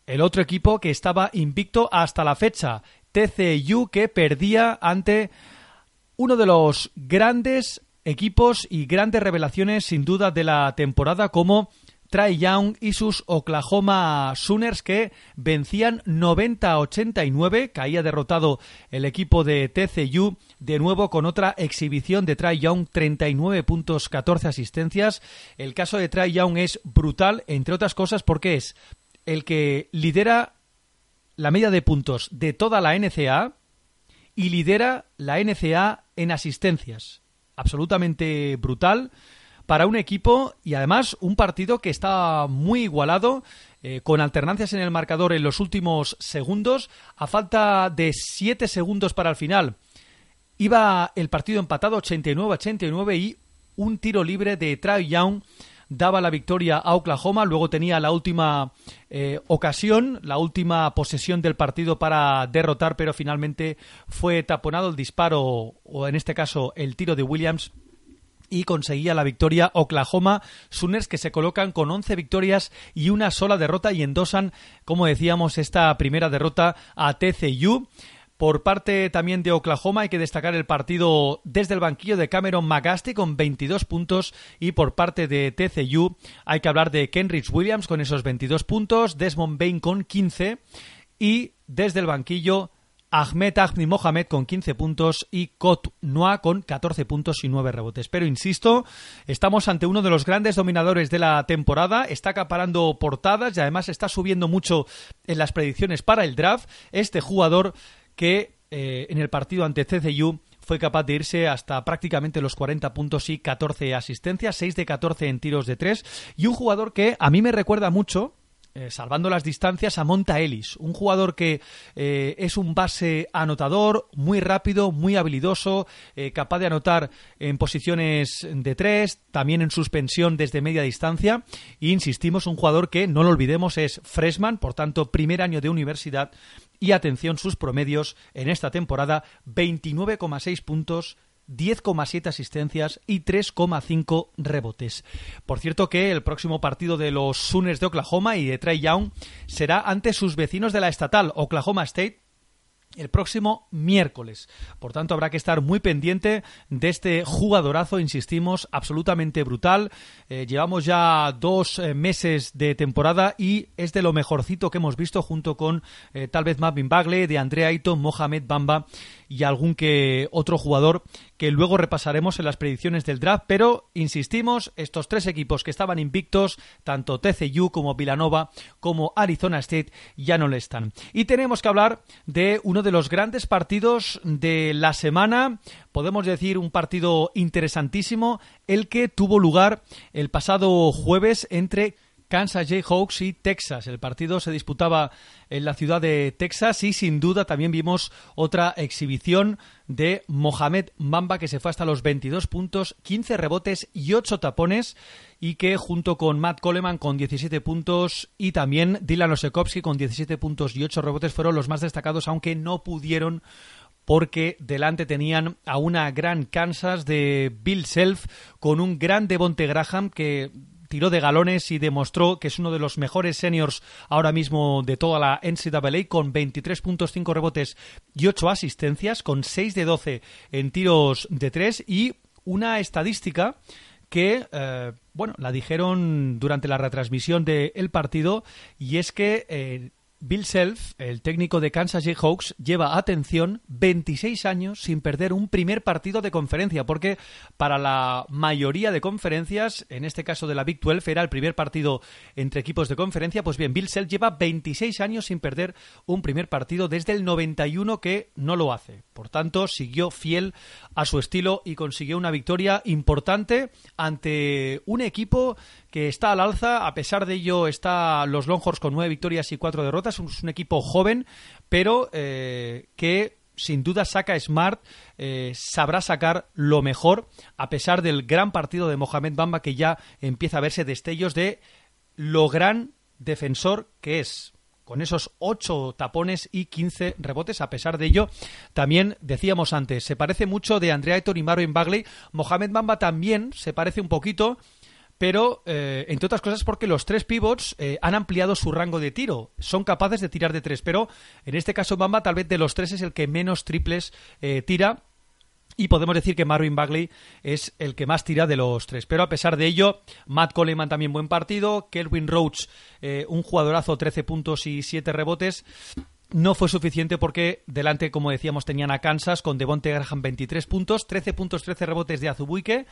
el otro equipo que estaba invicto hasta la fecha, TCU, que perdía ante uno de los grandes equipos y grandes revelaciones sin duda de la temporada como Trae Young y sus Oklahoma Sooners que vencían 90 a 89, caía derrotado el equipo de TCU de nuevo con otra exhibición de Trae Young, 39 puntos, 14 asistencias. El caso de Trae Young es brutal, entre otras cosas, porque es el que lidera la media de puntos de toda la NCA y lidera la NCA en asistencias. Absolutamente brutal para un equipo y además un partido que está muy igualado, eh, con alternancias en el marcador en los últimos segundos, a falta de 7 segundos para el final. Iba el partido empatado 89-89 y un tiro libre de Trae Young daba la victoria a Oklahoma, luego tenía la última eh, ocasión, la última posesión del partido para derrotar, pero finalmente fue taponado el disparo, o en este caso el tiro de Williams, y conseguía la victoria Oklahoma Sooners que se colocan con 11 victorias y una sola derrota y endosan, como decíamos, esta primera derrota a TCU. Por parte también de Oklahoma hay que destacar el partido desde el banquillo de Cameron McGasty con 22 puntos y por parte de TCU hay que hablar de Kenrich Williams con esos 22 puntos, Desmond Bain con 15 y desde el banquillo Ahmed Ahmed Mohamed con 15 puntos y Kot Noa con 14 puntos y 9 rebotes. Pero insisto, estamos ante uno de los grandes dominadores de la temporada, está acaparando portadas y además está subiendo mucho en las predicciones para el draft. Este jugador que eh, en el partido ante CCU fue capaz de irse hasta prácticamente los 40 puntos y 14 asistencias, 6 de 14 en tiros de 3 y un jugador que a mí me recuerda mucho eh, salvando las distancias a Monta Ellis, un jugador que eh, es un base anotador, muy rápido, muy habilidoso, capaz de anotar en posiciones de tres, también en suspensión desde media distancia. E insistimos, un jugador que, no lo olvidemos, es freshman, por tanto, primer año de universidad. Y atención, sus promedios en esta temporada, 29,6 puntos, 10,7 asistencias y 3,5 rebotes. Por cierto que el próximo partido de los Sooners de Oklahoma y de Trey Young será ante sus vecinos de la estatal, Oklahoma State, el próximo miércoles. Por tanto, habrá que estar muy pendiente de este jugadorazo, insistimos, absolutamente brutal. Eh, llevamos ya dos eh, meses de temporada y es de lo mejorcito que hemos visto junto con eh, tal vez Marvin Bagley, de Andrea Ayton, Mohamed Bamba y algún que otro jugador que luego repasaremos en las predicciones del draft, pero insistimos, estos tres equipos que estaban invictos, tanto TCU como Villanova como Arizona State, ya no lo están. Y tenemos que hablar de uno de los grandes partidos de la semana, podemos decir un partido interesantísimo, el que tuvo lugar el pasado jueves entre Kansas Jayhawks y Texas. El partido se disputaba en la ciudad de Texas y sin duda también vimos otra exhibición de Mohamed Mamba que se fue hasta los 22 puntos, 15 rebotes y 8 tapones y que junto con Matt Coleman con 17 puntos y también Dylan Osekowski con 17 puntos y 8 rebotes fueron los más destacados aunque no pudieron porque delante tenían a una gran Kansas de Bill Self con un gran Devonte Graham que tiró de galones y demostró que es uno de los mejores seniors ahora mismo de toda la NCAA con 23.5 rebotes y 8 asistencias, con 6 de 12 en tiros de 3 y una estadística que, eh, bueno, la dijeron durante la retransmisión del partido y es que eh, Bill Self, el técnico de Kansas Jayhawks, lleva, atención, 26 años sin perder un primer partido de conferencia, porque para la mayoría de conferencias, en este caso de la Big 12, era el primer partido entre equipos de conferencia. Pues bien, Bill Self lleva 26 años sin perder un primer partido desde el 91 que no lo hace. Por tanto, siguió fiel a su estilo y consiguió una victoria importante ante un equipo que está al alza. A pesar de ello, está los Longhorns con nueve victorias y cuatro derrotas. Es un equipo joven, pero eh, que sin duda saca Smart, eh, sabrá sacar lo mejor, a pesar del gran partido de Mohamed Bamba, que ya empieza a verse destellos de lo gran defensor que es con esos 8 tapones y 15 rebotes. A pesar de ello, también decíamos antes, se parece mucho de Andrea Ayton y Marvin Bagley. Mohamed Bamba también se parece un poquito, pero eh, entre otras cosas porque los tres pivots eh, han ampliado su rango de tiro, son capaces de tirar de tres, pero en este caso Bamba tal vez de los tres es el que menos triples eh, tira. Y podemos decir que Marvin Bagley es el que más tira de los tres. Pero a pesar de ello, Matt Coleman también buen partido. Kelvin Roach, eh, un jugadorazo, 13 puntos y 7 rebotes no fue suficiente porque delante, como decíamos, tenían a Kansas con Devonte Graham 23 puntos, 13 puntos, 13 rebotes de Azubuike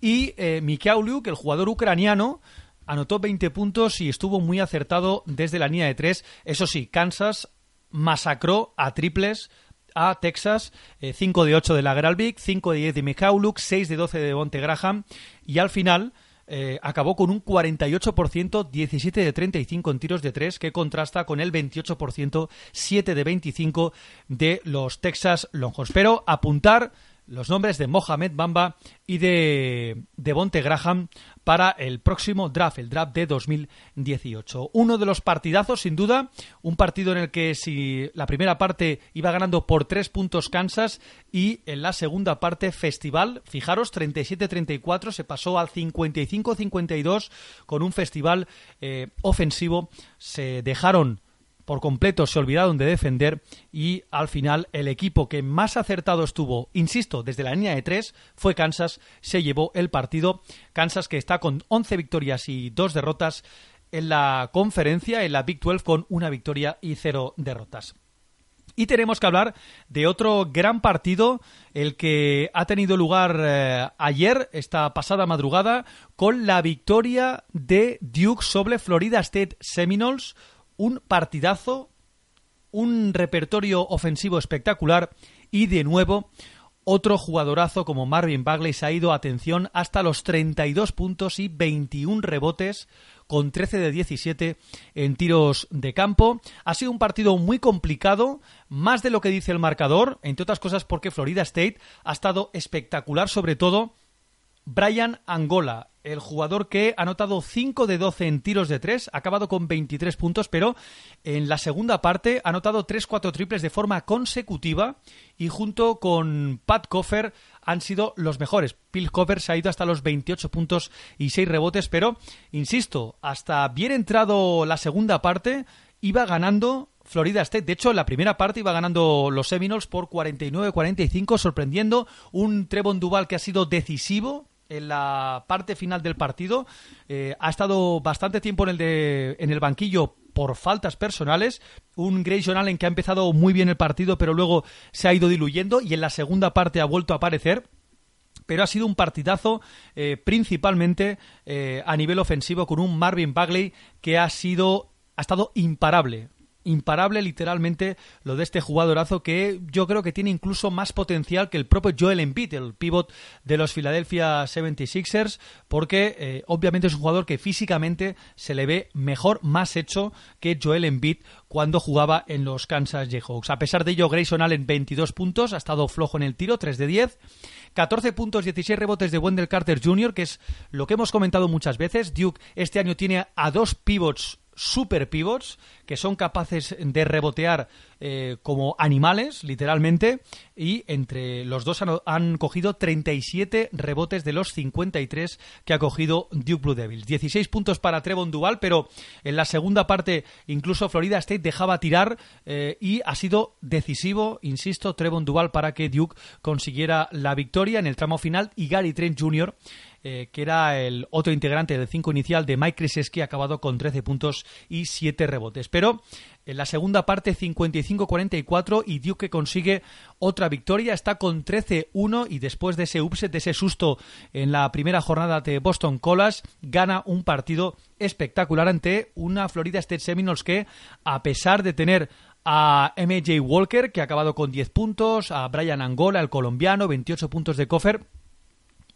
y eh, Mikhailiuk, el jugador ucraniano, anotó 20 puntos y estuvo muy acertado desde la línea de 3. Eso sí, Kansas masacró a triples a Texas, eh, 5 de 8 de la Gralvik, 5 de 10 de Mikhailiuk, 6 de 12 de Devonte Graham y al final eh, acabó con un 48%, 17 de 35 en tiros de 3, que contrasta con el 28%, 7 de 25 de los Texas Longhorns. Pero apuntar los nombres de Mohamed Bamba y de Devonte Graham para el próximo draft, el draft de 2018. Uno de los partidazos, sin duda, un partido en el que si la primera parte iba ganando por tres puntos Kansas y en la segunda parte festival, fijaros, 37-34, se pasó al 55-52 con un festival eh, ofensivo, se dejaron por completo se olvidaron de defender y al final el equipo que más acertado estuvo, insisto, desde la línea de tres fue Kansas, se llevó el partido. Kansas que está con 11 victorias y dos derrotas en la conferencia, en la Big 12 con una victoria y cero derrotas. Y tenemos que hablar de otro gran partido, el que ha tenido lugar eh, ayer, esta pasada madrugada, con la victoria de Duke sobre Florida State Seminoles, un partidazo, un repertorio ofensivo espectacular y de nuevo otro jugadorazo como Marvin Bagley se ha ido, atención, hasta los 32 puntos y 21 rebotes con 13 de 17 en tiros de campo. Ha sido un partido muy complicado, más de lo que dice el marcador, entre otras cosas porque Florida State ha estado espectacular, sobre todo Brian Angola, el jugador que ha anotado 5 de 12 en tiros de 3, ha acabado con 23 puntos, pero en la segunda parte ha anotado 3-4 triples de forma consecutiva y junto con Pat Coffer han sido los mejores. Phil Coffer se ha ido hasta los 28 puntos y 6 rebotes, pero, insisto, hasta bien entrado la segunda parte, iba ganando Florida State. De hecho, en la primera parte iba ganando los Seminoles por 49-45, sorprendiendo un Trevon Duval que ha sido decisivo en la parte final del partido. Eh, ha estado bastante tiempo en el, de, en el banquillo por faltas personales. Un Grayson Allen que ha empezado muy bien el partido, pero luego se ha ido diluyendo y en la segunda parte ha vuelto a aparecer pero ha sido un partidazo eh, principalmente eh, a nivel ofensivo con un Marvin Bagley que ha sido ha estado imparable imparable literalmente lo de este jugadorazo que yo creo que tiene incluso más potencial que el propio Joel Embiid, el pivot de los Philadelphia 76ers, porque eh, obviamente es un jugador que físicamente se le ve mejor, más hecho que Joel Embiid cuando jugaba en los Kansas Jayhawks. A pesar de ello, Grayson Allen 22 puntos, ha estado flojo en el tiro, 3 de 10. 14 puntos, 16 rebotes de Wendell Carter Jr., que es lo que hemos comentado muchas veces. Duke este año tiene a dos pivots super pivots que son capaces de rebotear eh, como animales, literalmente, y entre los dos han, han, cogido 37 rebotes de los 53 que ha cogido Duke Blue Devils. 16 puntos para Trevon Duval, pero en la segunda parte incluso Florida State dejaba tirar eh, y ha sido decisivo, insisto, Trevon Duval para que Duke consiguiera la victoria en el tramo final y Gary Trent Jr eh, que era el otro integrante del 5 inicial de Mike Krzyzewski, ha acabado con 13 puntos y 7 rebotes. Pero en la segunda parte 55-44 y Duke consigue otra victoria, está con 13-1 y después de ese upset, de ese susto en la primera jornada de Boston College, gana un partido espectacular ante una Florida State Seminoles que, a pesar de tener a MJ Walker, que ha acabado con 10 puntos, a Brian Angola, el colombiano, 28 puntos de coffer,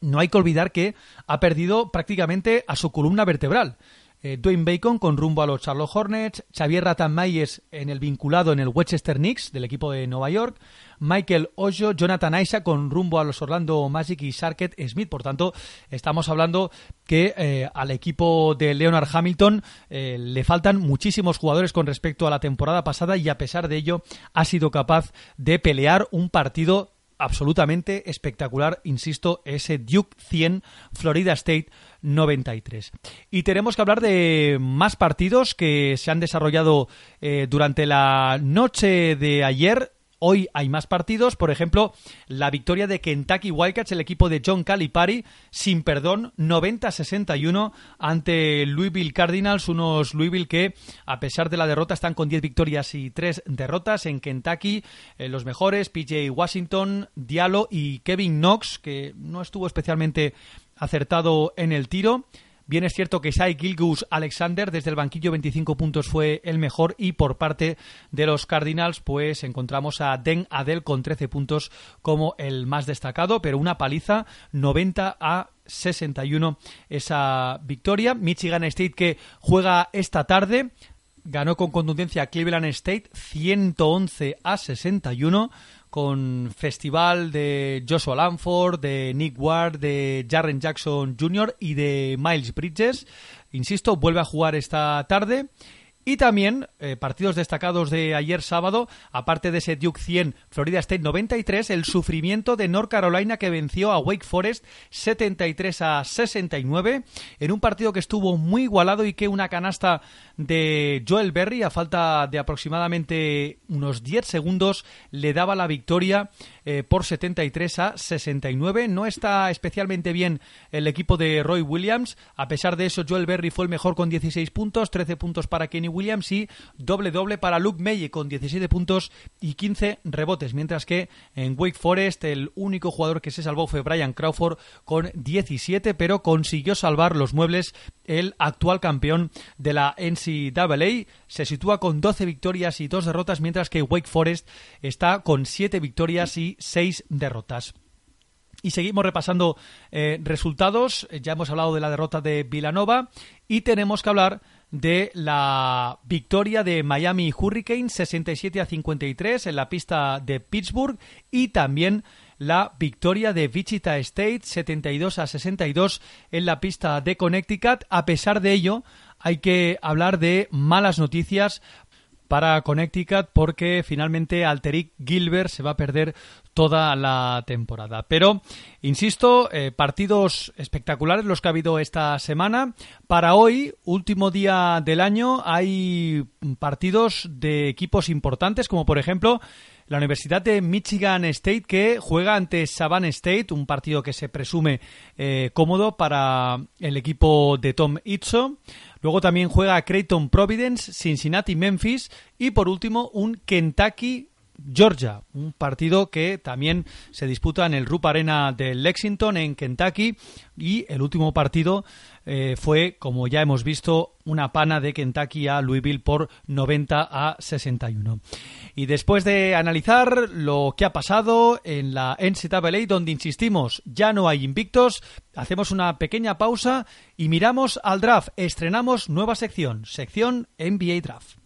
no hay que olvidar que ha perdido prácticamente a su columna vertebral. Eh, Dwayne Bacon con rumbo a los Charlotte Hornets, Xavier Ratanmayes en el vinculado en el Westchester Knicks del equipo de Nueva York, Michael Ojo, Jonathan Isaac con rumbo a los Orlando Magic y Sarket Smith. Por tanto, estamos hablando que eh, al equipo de Leonard Hamilton eh, le faltan muchísimos jugadores con respecto a la temporada pasada y a pesar de ello ha sido capaz de pelear un partido absolutamente espectacular, insisto, ese Duke 100 Florida State 93. Y tenemos que hablar de más partidos que se han desarrollado eh, durante la noche de ayer. Hoy hay más partidos, por ejemplo, la victoria de Kentucky Wildcats, el equipo de John Calipari, sin perdón, 90-61 ante Louisville Cardinals, unos Louisville que, a pesar de la derrota, están con 10 victorias y 3 derrotas. En Kentucky, eh, los mejores, PJ Washington, Diallo y Kevin Knox, que no estuvo especialmente acertado en el tiro. Bien es cierto que Shai Gilgus Alexander desde el banquillo 25 puntos fue el mejor y por parte de los Cardinals pues encontramos a Den Adel con 13 puntos como el más destacado, pero una paliza 90 a 61 esa victoria. Michigan State que juega esta tarde ganó con contundencia a Cleveland State 111 a 61 con festival de Joshua Lanford, de Nick Ward, de Jaren Jackson Jr. y de Miles Bridges. Insisto, vuelve a jugar esta tarde. Y también eh, partidos destacados de ayer sábado, aparte de ese Duke 100 Florida State 93, el sufrimiento de North Carolina que venció a Wake Forest 73 a 69 en un partido que estuvo muy igualado y que una canasta de Joel Berry a falta de aproximadamente unos 10 segundos le daba la victoria eh, por 73 a 69. No está especialmente bien el equipo de Roy Williams. A pesar de eso, Joel Berry fue el mejor con 16 puntos, 13 puntos para Kenny Williams y doble doble para Luke May con 17 puntos y 15 rebotes. Mientras que en Wake Forest el único jugador que se salvó fue Brian Crawford con 17, pero consiguió salvar los muebles el actual campeón de la NCAA. Se sitúa con 12 victorias y 2 derrotas, mientras que Wake Forest está con 7 victorias y 6 derrotas. Y seguimos repasando eh, resultados. Ya hemos hablado de la derrota de Villanova y tenemos que hablar de la victoria de Miami Hurricanes 67 a 53 en la pista de Pittsburgh y también la victoria de Wichita State 72 a 62 en la pista de Connecticut. A pesar de ello, hay que hablar de malas noticias para Connecticut porque finalmente Alteric Gilbert se va a perder toda la temporada. Pero, insisto, eh, partidos espectaculares los que ha habido esta semana. Para hoy, último día del año, hay partidos de equipos importantes como por ejemplo la Universidad de Michigan State que juega ante Savannah State, un partido que se presume eh, cómodo para el equipo de Tom Izzo. Luego también juega Creighton Providence, Cincinnati Memphis y por último un Kentucky Georgia, un partido que también se disputa en el Rupp Arena de Lexington en Kentucky y el último partido eh, fue, como ya hemos visto, una pana de Kentucky a Louisville por 90 a 61. Y después de analizar lo que ha pasado en la NCAA, donde insistimos, ya no hay invictos, hacemos una pequeña pausa y miramos al draft. Estrenamos nueva sección, sección NBA Draft.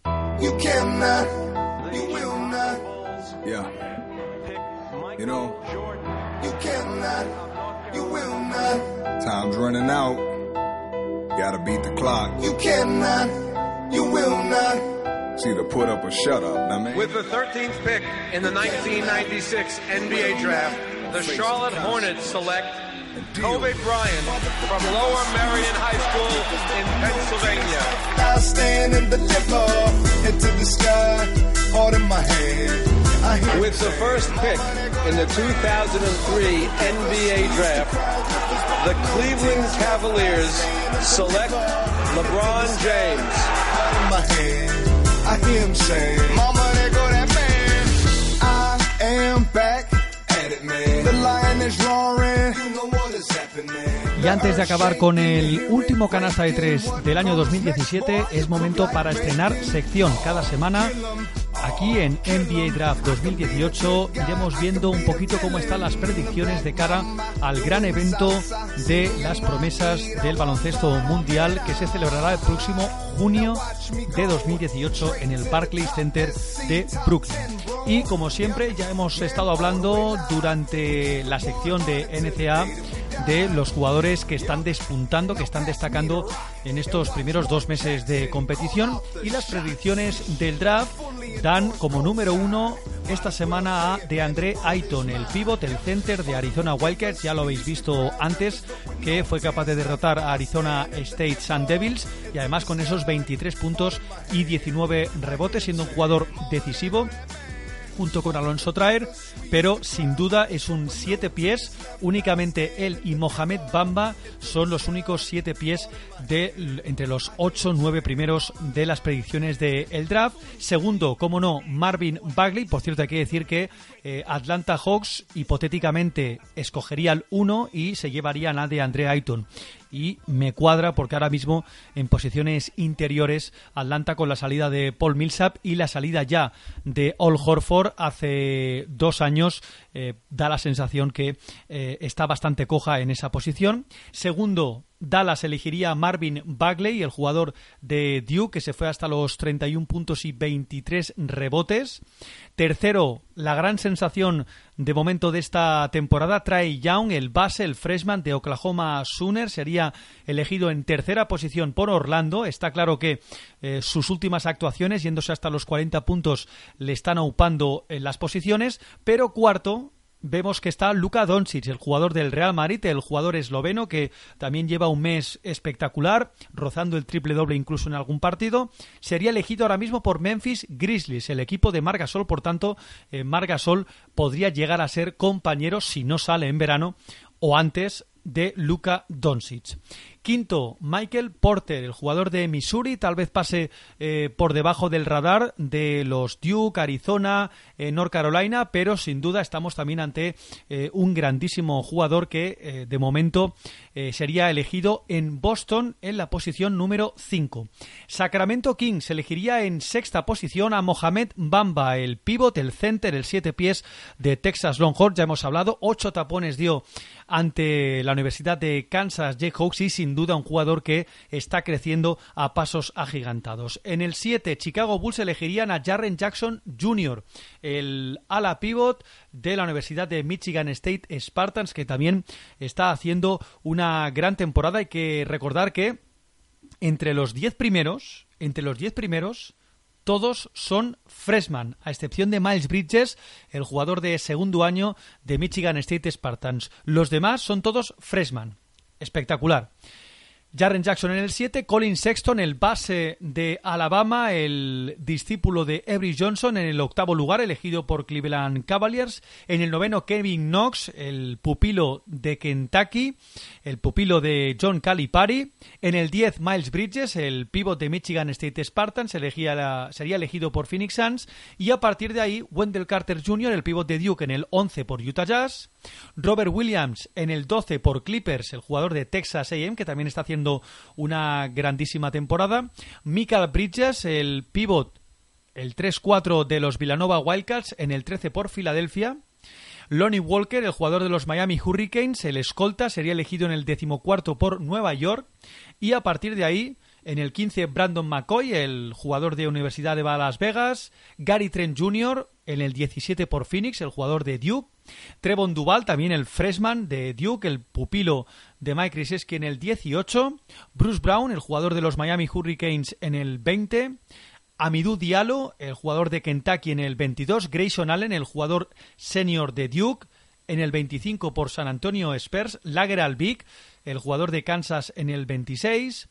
Yeah. You know, you cannot, you will not. Time's running out. Gotta beat the clock. You cannot, you will not. It's either put up or shut up. I mean, With the 13th pick in the 1996 NBA draft, the Charlotte Hornets select Kobe Bryant from Lower Marion High School in Pennsylvania. I stand and deliver into the sky, heart in my hand. With the first pick in the 2003 NBA draft, the Cleveland Cavaliers select LeBron James. my. I hear him saying, Mama, there go that man. I am back at it, man. The lion is roaring. You know what is happening. Y antes de acabar con el último canasta de tres del año 2017, es momento para estrenar sección cada semana. Aquí en NBA Draft 2018 iremos viendo un poquito cómo están las predicciones de cara al gran evento de las promesas del baloncesto mundial que se celebrará el próximo junio de 2018 en el Barclays Center de Brooklyn. Y como siempre ya hemos estado hablando durante la sección de NCA de los jugadores que están despuntando, que están destacando en estos primeros dos meses de competición y las predicciones del draft dan como número uno esta semana a DeAndre Ayton, el pivot, el center de Arizona Wildcats, ya lo habéis visto antes, que fue capaz de derrotar a Arizona State Sun Devils y además con esos 23 puntos y 19 rebotes, siendo un jugador decisivo junto con Alonso Traer, pero sin duda es un siete pies. Únicamente él y Mohamed Bamba son los únicos siete pies de entre los ocho nueve primeros de las predicciones del el draft. Segundo, como no, Marvin Bagley. Por cierto, hay que decir que eh, Atlanta Hawks hipotéticamente escogería el uno y se llevarían a de Andre Ayton y me cuadra porque ahora mismo en posiciones interiores Atlanta con la salida de Paul Millsap y la salida ya de All Horford hace dos años eh, da la sensación que eh, está bastante coja en esa posición. Segundo, Dallas elegiría a Marvin Bagley, el jugador de Duke, que se fue hasta los 31 puntos y 23 rebotes. Tercero, la gran sensación de momento de esta temporada, Trae Young, el base, el freshman de Oklahoma Sooners, sería elegido en tercera posición por Orlando. Está claro que eh, sus últimas actuaciones, yéndose hasta los 40 puntos, le están aupando en las posiciones. Pero cuarto, vemos que está Luka Doncic, el jugador del Real Madrid, el jugador esloveno que también lleva un mes espectacular, rozando el triple doble incluso en algún partido. Sería elegido ahora mismo por Memphis Grizzlies, el equipo de Margasol, por tanto, eh, Margasol podría llegar a ser compañero si no sale en verano o antes de Luka Doncic. Quinto, Michael Porter, el jugador de Missouri, tal vez pase eh, por debajo del radar de los Duke, Arizona, eh, North Carolina, pero sin duda estamos también ante eh, un grandísimo jugador que de momento sería elegido en Boston en la posición número 5. Sacramento Kings elegiría en sexta posición a Mohamed Bamba, el pivot, el center, el siete pies de Texas Longhorns. Ya hemos hablado, ocho tapones dio ante la Universidad de Kansas Jayhawks y sin sin duda un jugador que está creciendo a pasos agigantados. En el 7, Chicago Bulls elegirían a Jarren Jackson Jr., el ala pivot de la Universidad de Michigan State Spartans, que también está haciendo una gran temporada. Hay que recordar que entre los 10 primeros, entre los 10 primeros, todos son freshman, a excepción de Miles Bridges, el jugador de segundo año de Michigan State Spartans. Los demás son todos freshman. Espectacular. Jaren Jackson en el 7, Colin Sexton, el base de Alabama, el discípulo de Avery Johnson en el octavo lugar, elegido por Cleveland Cavaliers. En el noveno, Kevin Knox, el pupilo de Kentucky, el pupilo de John Calipari. En el 10, Miles Bridges, el pivot de Michigan State Spartans, sería elegido por Phoenix Suns. Y a partir de ahí, Wendell Carter Jr., el pivot de Duke, en el 11 por Utah Jazz. Robert Williams en el 12 por Clippers, el jugador de Texas AM, que también está haciendo una grandísima temporada. Michael Bridges, el pivot, el 3-4 de los Villanova Wildcats, en el 13 por Filadelfia. Lonnie Walker, el jugador de los Miami Hurricanes, el escolta, sería elegido en el decimocuarto por Nueva York. Y a partir de ahí, en el 15, Brandon McCoy, el jugador de Universidad de Las Vegas. Gary Trent Jr., en el 17 por Phoenix, el jugador de Duke. Trevon Duval, también el freshman de Duke, el pupilo de Mike Krzyzewski en el 18. Bruce Brown, el jugador de los Miami Hurricanes en el 20. Amidou Diallo, el jugador de Kentucky en el 22. Grayson Allen, el jugador senior de Duke en el 25 por San Antonio Spurs. Lager Albic, el jugador de Kansas en el 26.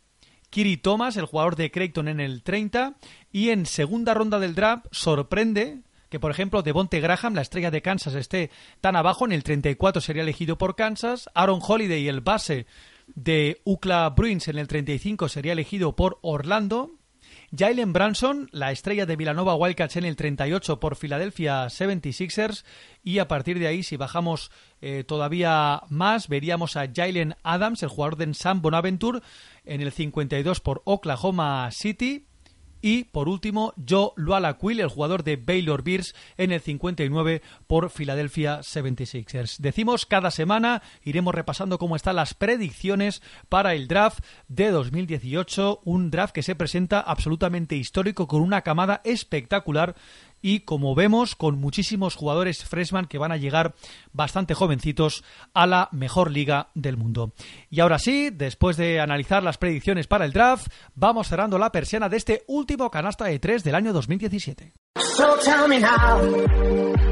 Kiri Thomas, el jugador de Creighton en el 30. Y en segunda ronda del draft sorprende que, por ejemplo, Devonte Graham, la estrella de Kansas, esté tan abajo. En el 34 sería elegido por Kansas. Aaron Holiday, el base de UCLA Bruins, en el 35 sería elegido por Orlando. Jalen Branson, la estrella de Villanova Wildcats en el 38 por Philadelphia 76ers y a partir de ahí si bajamos eh, todavía más veríamos a Jalen Adams, el jugador de San Bonaventure en el 52 por Oklahoma City y por último Joe Lualaquil, el jugador de Baylor Bears en el 59 por Philadelphia 76ers. Decimos cada semana iremos repasando cómo están las predicciones para el draft de 2018, un draft que se presenta absolutamente histórico con una camada espectacular y como vemos con muchísimos jugadores freshman que van a llegar bastante jovencitos a la mejor liga del mundo. Y ahora sí, después de analizar las predicciones para el draft, vamos cerrando la persiana de este último canasta de tres del año 2017. So tell me now,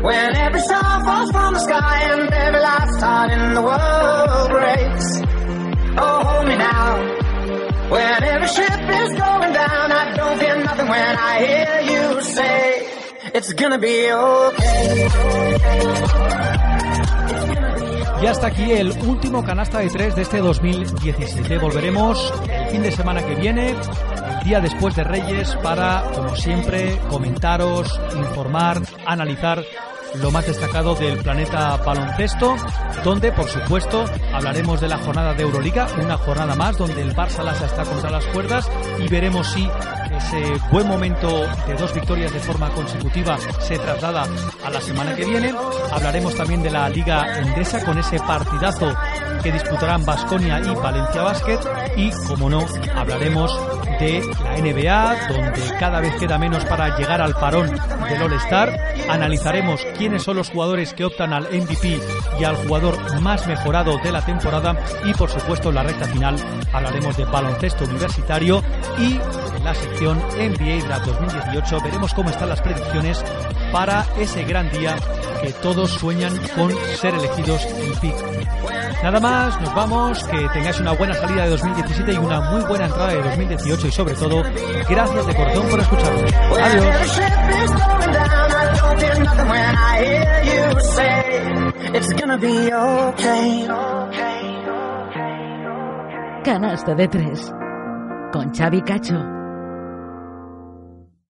when every star falls from the sky and every last star in the world breaks. Oh, me now, when every ship is going down, I don't fear nothing when I hear you say, it's gonna be okay. Y hasta aquí el último canasta de tres de este 2017. Volveremos el fin de semana que viene, el día después de Reyes, para, como siempre, comentaros, informar, analizar lo más destacado del planeta baloncesto, donde por supuesto hablaremos de la jornada de Euroliga, una jornada más donde el Barça Lassa está contra las cuerdas y veremos si ese buen momento de dos victorias de forma consecutiva se traslada a la semana que viene. Hablaremos también de la Liga Endesa con ese partidazo que disputarán Basconia y Valencia Basket y, como no, hablaremos de la NBA, donde cada vez queda menos para llegar al parón del All-Star. Analizaremos quiénes son los jugadores que optan al MVP y al jugador más mejorado de la temporada y, por supuesto, en la recta final hablaremos de baloncesto universitario y en la sección NBA Draft 2018 veremos cómo están las predicciones para ese gran día que todos sueñan con ser elegidos en pick. Nada más, nos vamos, que tengáis una buena salida de 2017 y una muy buena entrada de 2018 y sobre todo, gracias de corazón por escucharnos. Adiós. I hear you say, it's gonna be okay. Canasta de tres. Con Xavi Cacho.